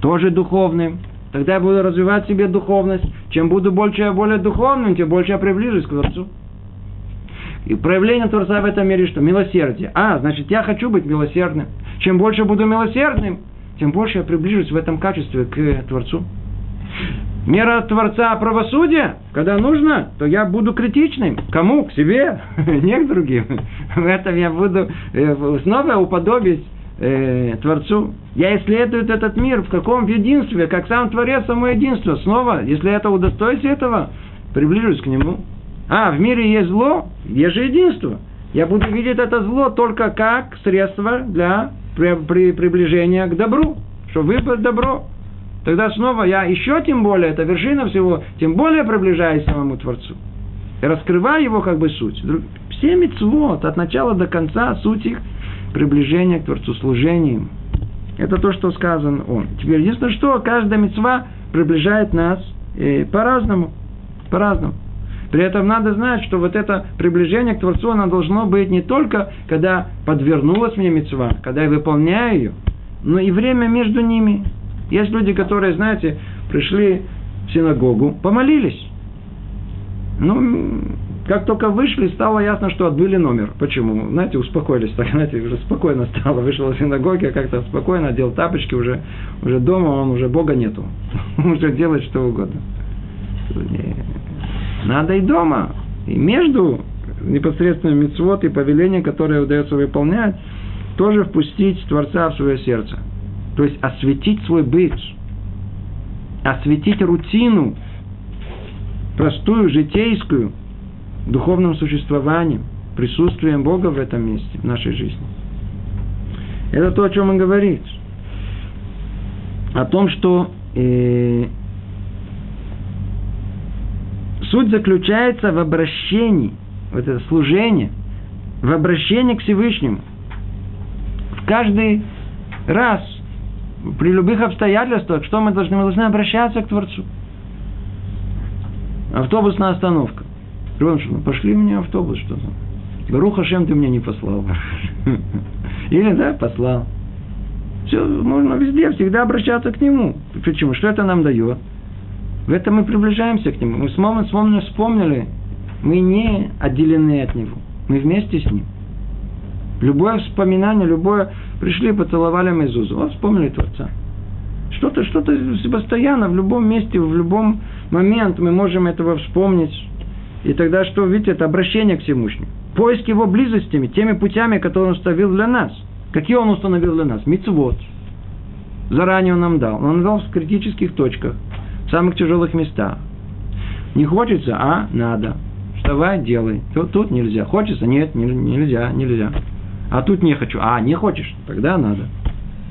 Тоже духовным. Тогда я буду развивать себе духовность. Чем буду больше, более духовным, тем больше я приближусь к Творцу. И проявление Творца в этом мире что? Милосердие. А, значит, я хочу быть милосердным. Чем больше буду милосердным, тем больше я приближусь в этом качестве к Творцу. Мера Творца правосудия, когда нужно, то я буду критичным. Кому? К себе, не к другим. В этом я буду э, снова уподобить э, Творцу. Я исследую этот мир в каком единстве, как сам Творец, само единство. Снова, если это удостоюсь этого, приближусь к нему. А, в мире есть зло, есть же единство. Я буду видеть это зло только как средство для при, при, приближения к добру, что выбрать добро. Тогда снова я еще тем более, это вершина всего, тем более приближаюсь к самому Творцу. И раскрываю его как бы суть. Все мецвод, от начала до конца, суть их приближение к Творцу, служением. Это то, что сказан он. Теперь единственное, что каждая мецва приближает нас э, по-разному. По-разному. При этом надо знать, что вот это приближение к Творцу, оно должно быть не только, когда подвернулась мне мецва, когда я выполняю ее, но и время между ними. Есть люди, которые, знаете, пришли в синагогу, помолились. Ну, как только вышли, стало ясно, что отбили номер. Почему? Знаете, успокоились. Так, знаете, уже спокойно стало. Вышел из синагоги, как-то спокойно, одел тапочки, уже, уже дома, он уже Бога нету. Уже делать что угодно. Надо и дома. И между непосредственно мецвод и повеление, которое удается выполнять, тоже впустить Творца в свое сердце. То есть осветить свой быт, осветить рутину, простую, житейскую, духовным существованием, присутствием Бога в этом месте, в нашей жизни. Это то, о чем он говорит. О том, что э, суть заключается в обращении, в это служение, в обращении к Всевышнему. В каждый раз, при любых обстоятельствах, что мы должны? Мы должны обращаться к Творцу. Автобусная остановка. Ромшин, пошли мне автобус что-то. Баруха Шем ты мне не послал. Или да, послал. Все, можно везде, всегда обращаться к нему. Почему? Что это нам дает? В этом мы приближаемся к нему. Мы вспомнили, вспомнили, мы не отделены от него. Мы вместе с ним. Любое вспоминание, любое... Пришли, поцеловали Мезузу. Вот вспомнили Творца. Что-то, что-то постоянно, в любом месте, в любом момент мы можем этого вспомнить. И тогда что, видите, это обращение к Всевышнему. Поиск его близостями, теми путями, которые он установил для нас. Какие он установил для нас? Мицвод. Заранее он нам дал. Он дал в критических точках, в самых тяжелых местах. Не хочется, а надо. Вставай, делай. Тут, тут нельзя. Хочется? Нет, нельзя, нельзя. А тут не хочу. А, не хочешь? Тогда надо.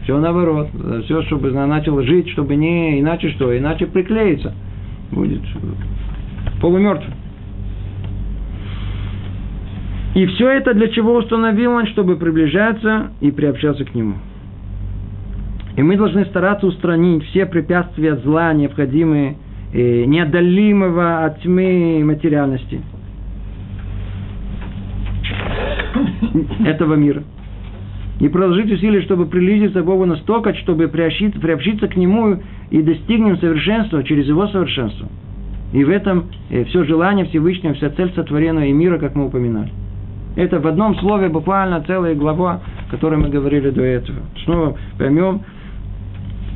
Все наоборот. Все, чтобы начал жить, чтобы не... Иначе что? Иначе приклеится. Будет полумертвым. И все это для чего установил он, чтобы приближаться и приобщаться к нему. И мы должны стараться устранить все препятствия зла, необходимые, э, неотдалимого от тьмы материальности этого мира. И продолжить усилия, чтобы приблизиться к Богу настолько, чтобы приобщиться, приобщиться к Нему и достигнем совершенства через Его совершенство. И в этом э, все желание Всевышнего, вся цель сотворенного и мира, как мы упоминали. Это в одном слове буквально целая глава, о которой мы говорили до этого. Снова поймем,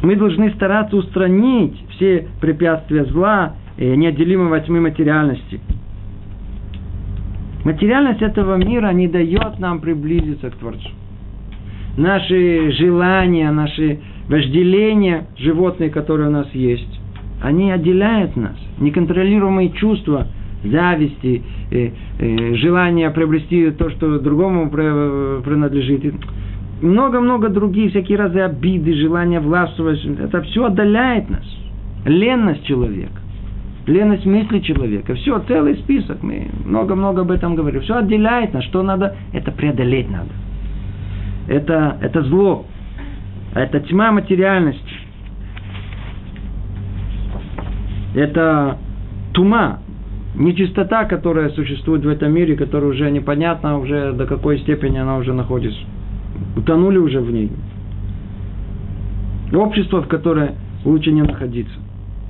мы должны стараться устранить все препятствия зла, неотделимого тьмы материальности. Материальность этого мира не дает нам приблизиться к Творцу. Наши желания, наши вожделения животные, которые у нас есть, они отделяют нас. Неконтролируемые чувства зависти, э, э, желание приобрести то, что другому принадлежит. Много-много других, всякие разные обиды, желания властвовать. Это все отдаляет нас. Ленность человека. Ленность мысли человека. Все, целый список. Мы много-много об этом говорим. Все отделяет нас. Что надо? Это преодолеть надо. Это, это зло. Это тьма материальности. Это тума, нечистота, которая существует в этом мире, которая уже непонятно уже до какой степени она уже находится. Утонули уже в ней. Общество, в которое лучше не находиться.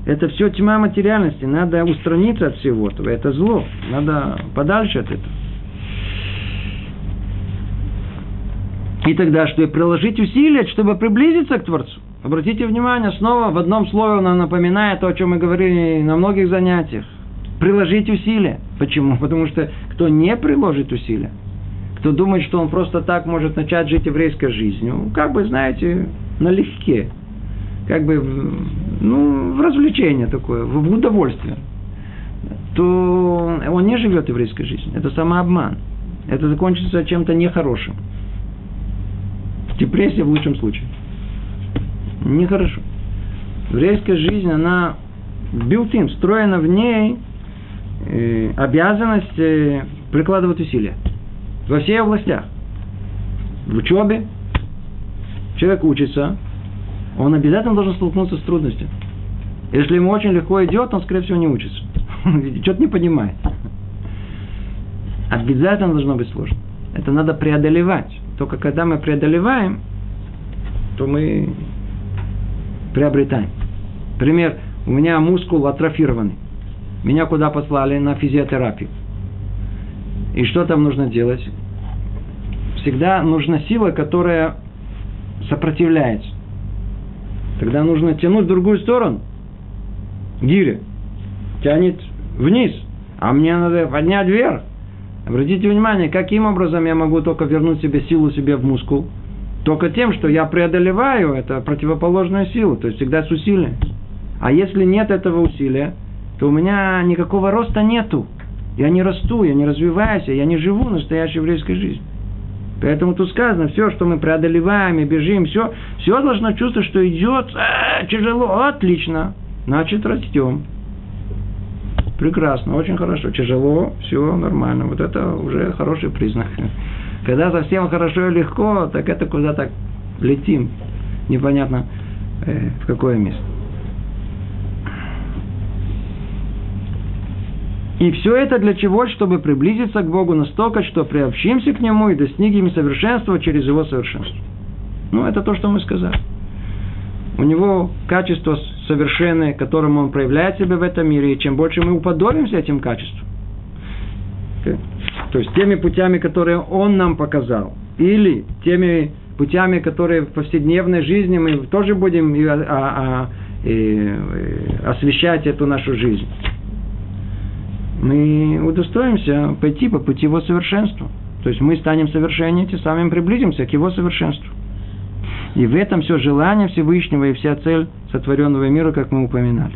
Это все тьма материальности. Надо устраниться от всего этого. Это зло. Надо подальше от этого. И тогда что? И приложить усилия, чтобы приблизиться к Творцу. Обратите внимание, снова в одном слове он напоминает то, о чем мы говорили на многих занятиях приложить усилия. Почему? Потому что кто не приложит усилия, кто думает, что он просто так может начать жить еврейской жизнью, как бы, знаете, налегке, как бы, ну, в развлечение такое, в удовольствие, то он не живет еврейской жизнью. Это самообман. Это закончится чем-то нехорошим. Депрессия в лучшем случае. Нехорошо. Еврейская жизнь, она built-in, встроена в ней э, обязанность э, прикладывать усилия во всех областях. В учебе человек учится, он обязательно должен столкнуться с трудностью. Если ему очень легко идет, он, скорее всего, не учится. Что-то не понимает. Обязательно должно быть сложно. Это надо преодолевать. Только когда мы преодолеваем, то мы приобретаем. Пример, у меня мускул атрофированный. Меня куда послали? На физиотерапию. И что там нужно делать? Всегда нужна сила, которая сопротивляется. Тогда нужно тянуть в другую сторону. Гири тянет вниз, а мне надо поднять вверх. Обратите внимание, каким образом я могу только вернуть себе силу себе в мускул? Только тем, что я преодолеваю это противоположную силу, то есть всегда с усилием. А если нет этого усилия, то у меня никакого роста нету. Я не расту, я не развиваюсь, я не живу настоящей еврейской жизнью. Поэтому тут сказано, все, что мы преодолеваем и бежим, все, все должно чувствовать, что идет э, тяжело, отлично, значит растем. Прекрасно, очень хорошо. Тяжело, все нормально. Вот это уже хороший признак. Когда совсем хорошо и легко, так это куда-то летим. Непонятно э, в какое место. И все это для чего? Чтобы приблизиться к Богу настолько, что приобщимся к Нему и достигнем совершенства через Его совершенство. Ну, это то, что мы сказали. У него качество совершенное, которым он проявляет себя в этом мире, и чем больше мы уподобимся этим качествам, то есть теми путями, которые он нам показал, или теми путями, которые в повседневной жизни мы тоже будем а, а, а, освещать эту нашу жизнь мы удостоимся пойти по пути его совершенства. То есть мы станем совершеннее, тем самым приблизимся к его совершенству. И в этом все желание Всевышнего и вся цель сотворенного мира, как мы упоминали.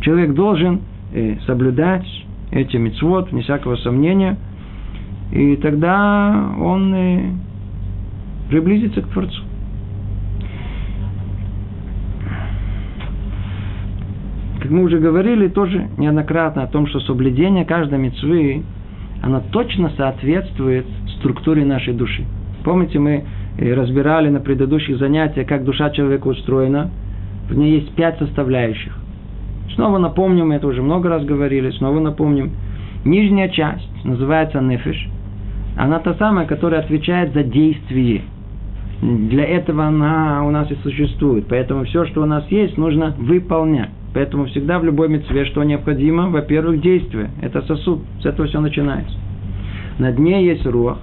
Человек должен э, соблюдать эти мецвод, вне всякого сомнения, и тогда он э, приблизится к Творцу. как мы уже говорили тоже неоднократно о том, что соблюдение каждой мецвы, оно точно соответствует структуре нашей души. Помните, мы э, разбирали на предыдущих занятиях, как душа человека устроена. В ней есть пять составляющих. Снова напомним, мы это уже много раз говорили, снова напомним. Нижняя часть называется нефиш. Она та самая, которая отвечает за действие. Для этого она у нас и существует. Поэтому все, что у нас есть, нужно выполнять. Поэтому всегда в любой мецве, что необходимо, во-первых, действие. Это сосуд. С этого все начинается. На дне есть руах.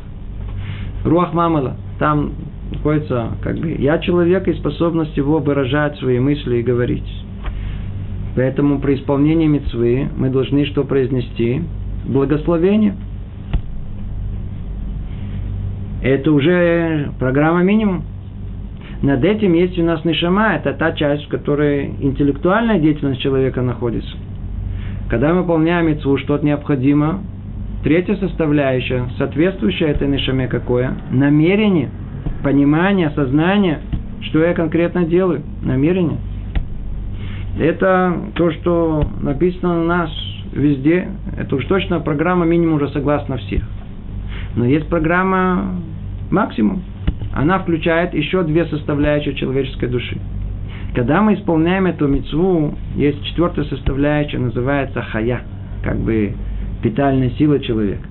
Руах мамала. Там находится, как бы, я человек и способность его выражать свои мысли и говорить. Поэтому при исполнении мецвы мы должны что произнести? Благословение. Это уже программа минимум. Над этим есть у нас нишама, это та часть, в которой интеллектуальная деятельность человека находится. Когда мы выполняем митцву, что-то необходимо, третья составляющая, соответствующая этой нишаме какое? Намерение, понимание, осознание, что я конкретно делаю, намерение. Это то, что написано у нас везде. Это уж точно программа минимум уже согласна всех. Но есть программа максимум она включает еще две составляющие человеческой души. Когда мы исполняем эту мецву, есть четвертая составляющая, называется хая, как бы питальная сила человека.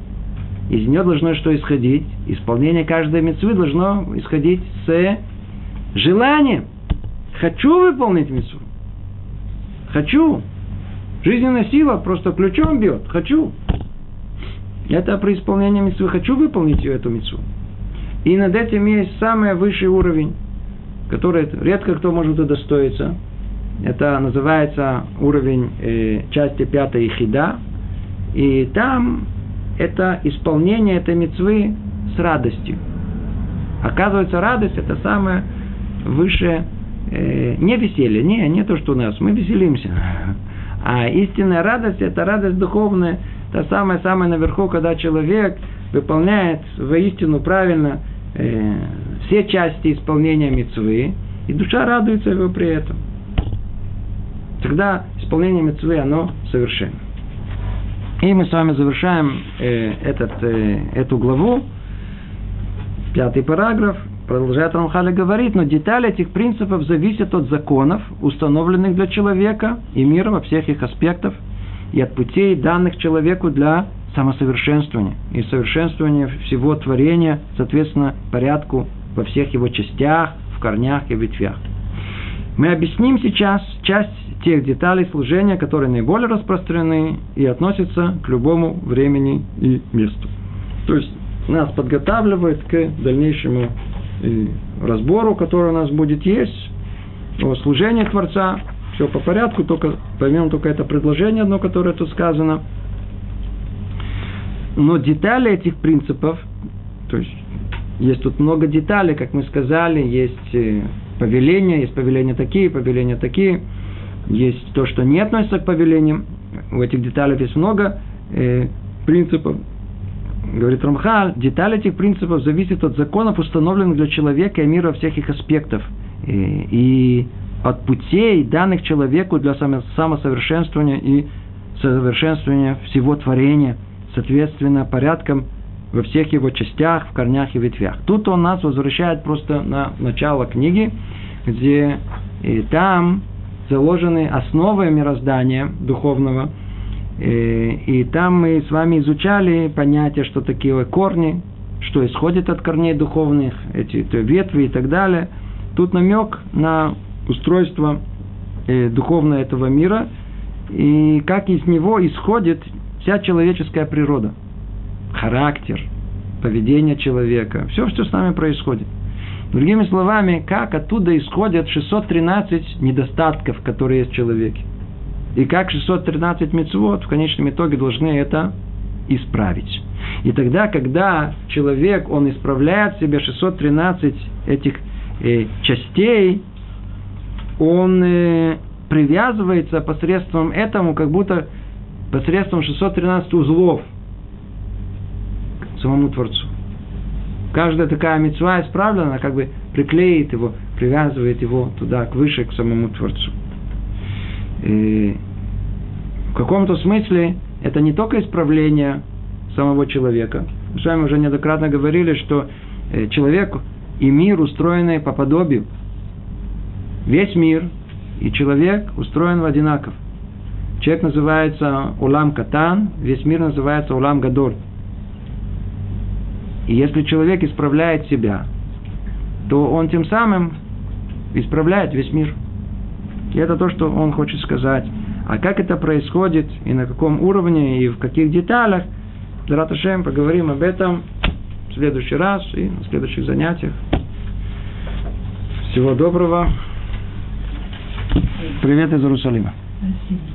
Из нее должно что исходить? Исполнение каждой мецвы должно исходить с желанием. Хочу выполнить мецву. Хочу. Жизненная сила просто ключом бьет. Хочу. Это при исполнении мецвы. Хочу выполнить эту мецву. И над этим есть самый высший уровень, который редко кто может удостоиться. Это называется уровень э, части пятой хида. И там это исполнение этой мецвы с радостью. Оказывается, радость это самое высшее, э, не веселье, не, не то, что у нас, мы веселимся. А истинная радость это радость духовная, та самая-самая наверху, когда человек выполняет воистину правильно – э, все части исполнения мецвы, и душа радуется его при этом. Тогда исполнение мецвы, оно совершенно. И мы с вами завершаем э, этот, э, эту главу, пятый параграф, продолжает Рамхаля говорить, но детали этих принципов зависят от законов, установленных для человека и мира во всех их аспектах, и от путей, данных человеку для самосовершенствование и совершенствование всего творения, соответственно, порядку во всех его частях, в корнях и ветвях. Мы объясним сейчас часть тех деталей служения, которые наиболее распространены и относятся к любому времени и месту. То есть нас подготавливает к дальнейшему э, разбору, который у нас будет есть, о служении Творца. Все по порядку, только поймем только это предложение одно, которое тут сказано. Но детали этих принципов, то есть есть тут много деталей, как мы сказали, есть э, повеления, есть повеления такие, повеления такие, есть то, что не относится к повелениям. В этих деталях есть много э, принципов. Говорит Рамхаль, детали этих принципов зависят от законов, установленных для человека и мира всех их аспектов. И, э, и от путей, данных человеку для самосовершенствования и совершенствования всего творения, соответственно, порядком во всех его частях, в корнях и ветвях. Тут он нас возвращает просто на начало книги, где и там заложены основы мироздания духовного. И, и там мы с вами изучали понятие, что такие корни, что исходит от корней духовных, эти ветви и так далее. Тут намек на устройство э, духовное этого мира и как из него исходит вся человеческая природа характер, поведение человека, все, что с нами происходит. Другими словами, как оттуда исходят 613 недостатков, которые есть в человеке. И как 613 мецвод в конечном итоге должны это исправить. И тогда, когда человек, он исправляет себе 613 этих э, частей, он э, привязывается посредством этому, как будто посредством 613 узлов – самому Творцу. Каждая такая мецва исправлена, она как бы приклеит его, привязывает его туда, к выше, к самому Творцу. И в каком-то смысле это не только исправление самого человека. Мы с вами уже неоднократно говорили, что э, человек и мир устроены по подобию. Весь мир и человек устроен в одинаков. Человек называется Улам Катан, весь мир называется Улам Гадоль. И если человек исправляет себя, то он тем самым исправляет весь мир. И это то, что он хочет сказать. А как это происходит, и на каком уровне, и в каких деталях, Драташем, поговорим об этом в следующий раз и на следующих занятиях. Всего доброго. Привет из Иерусалима. Спасибо.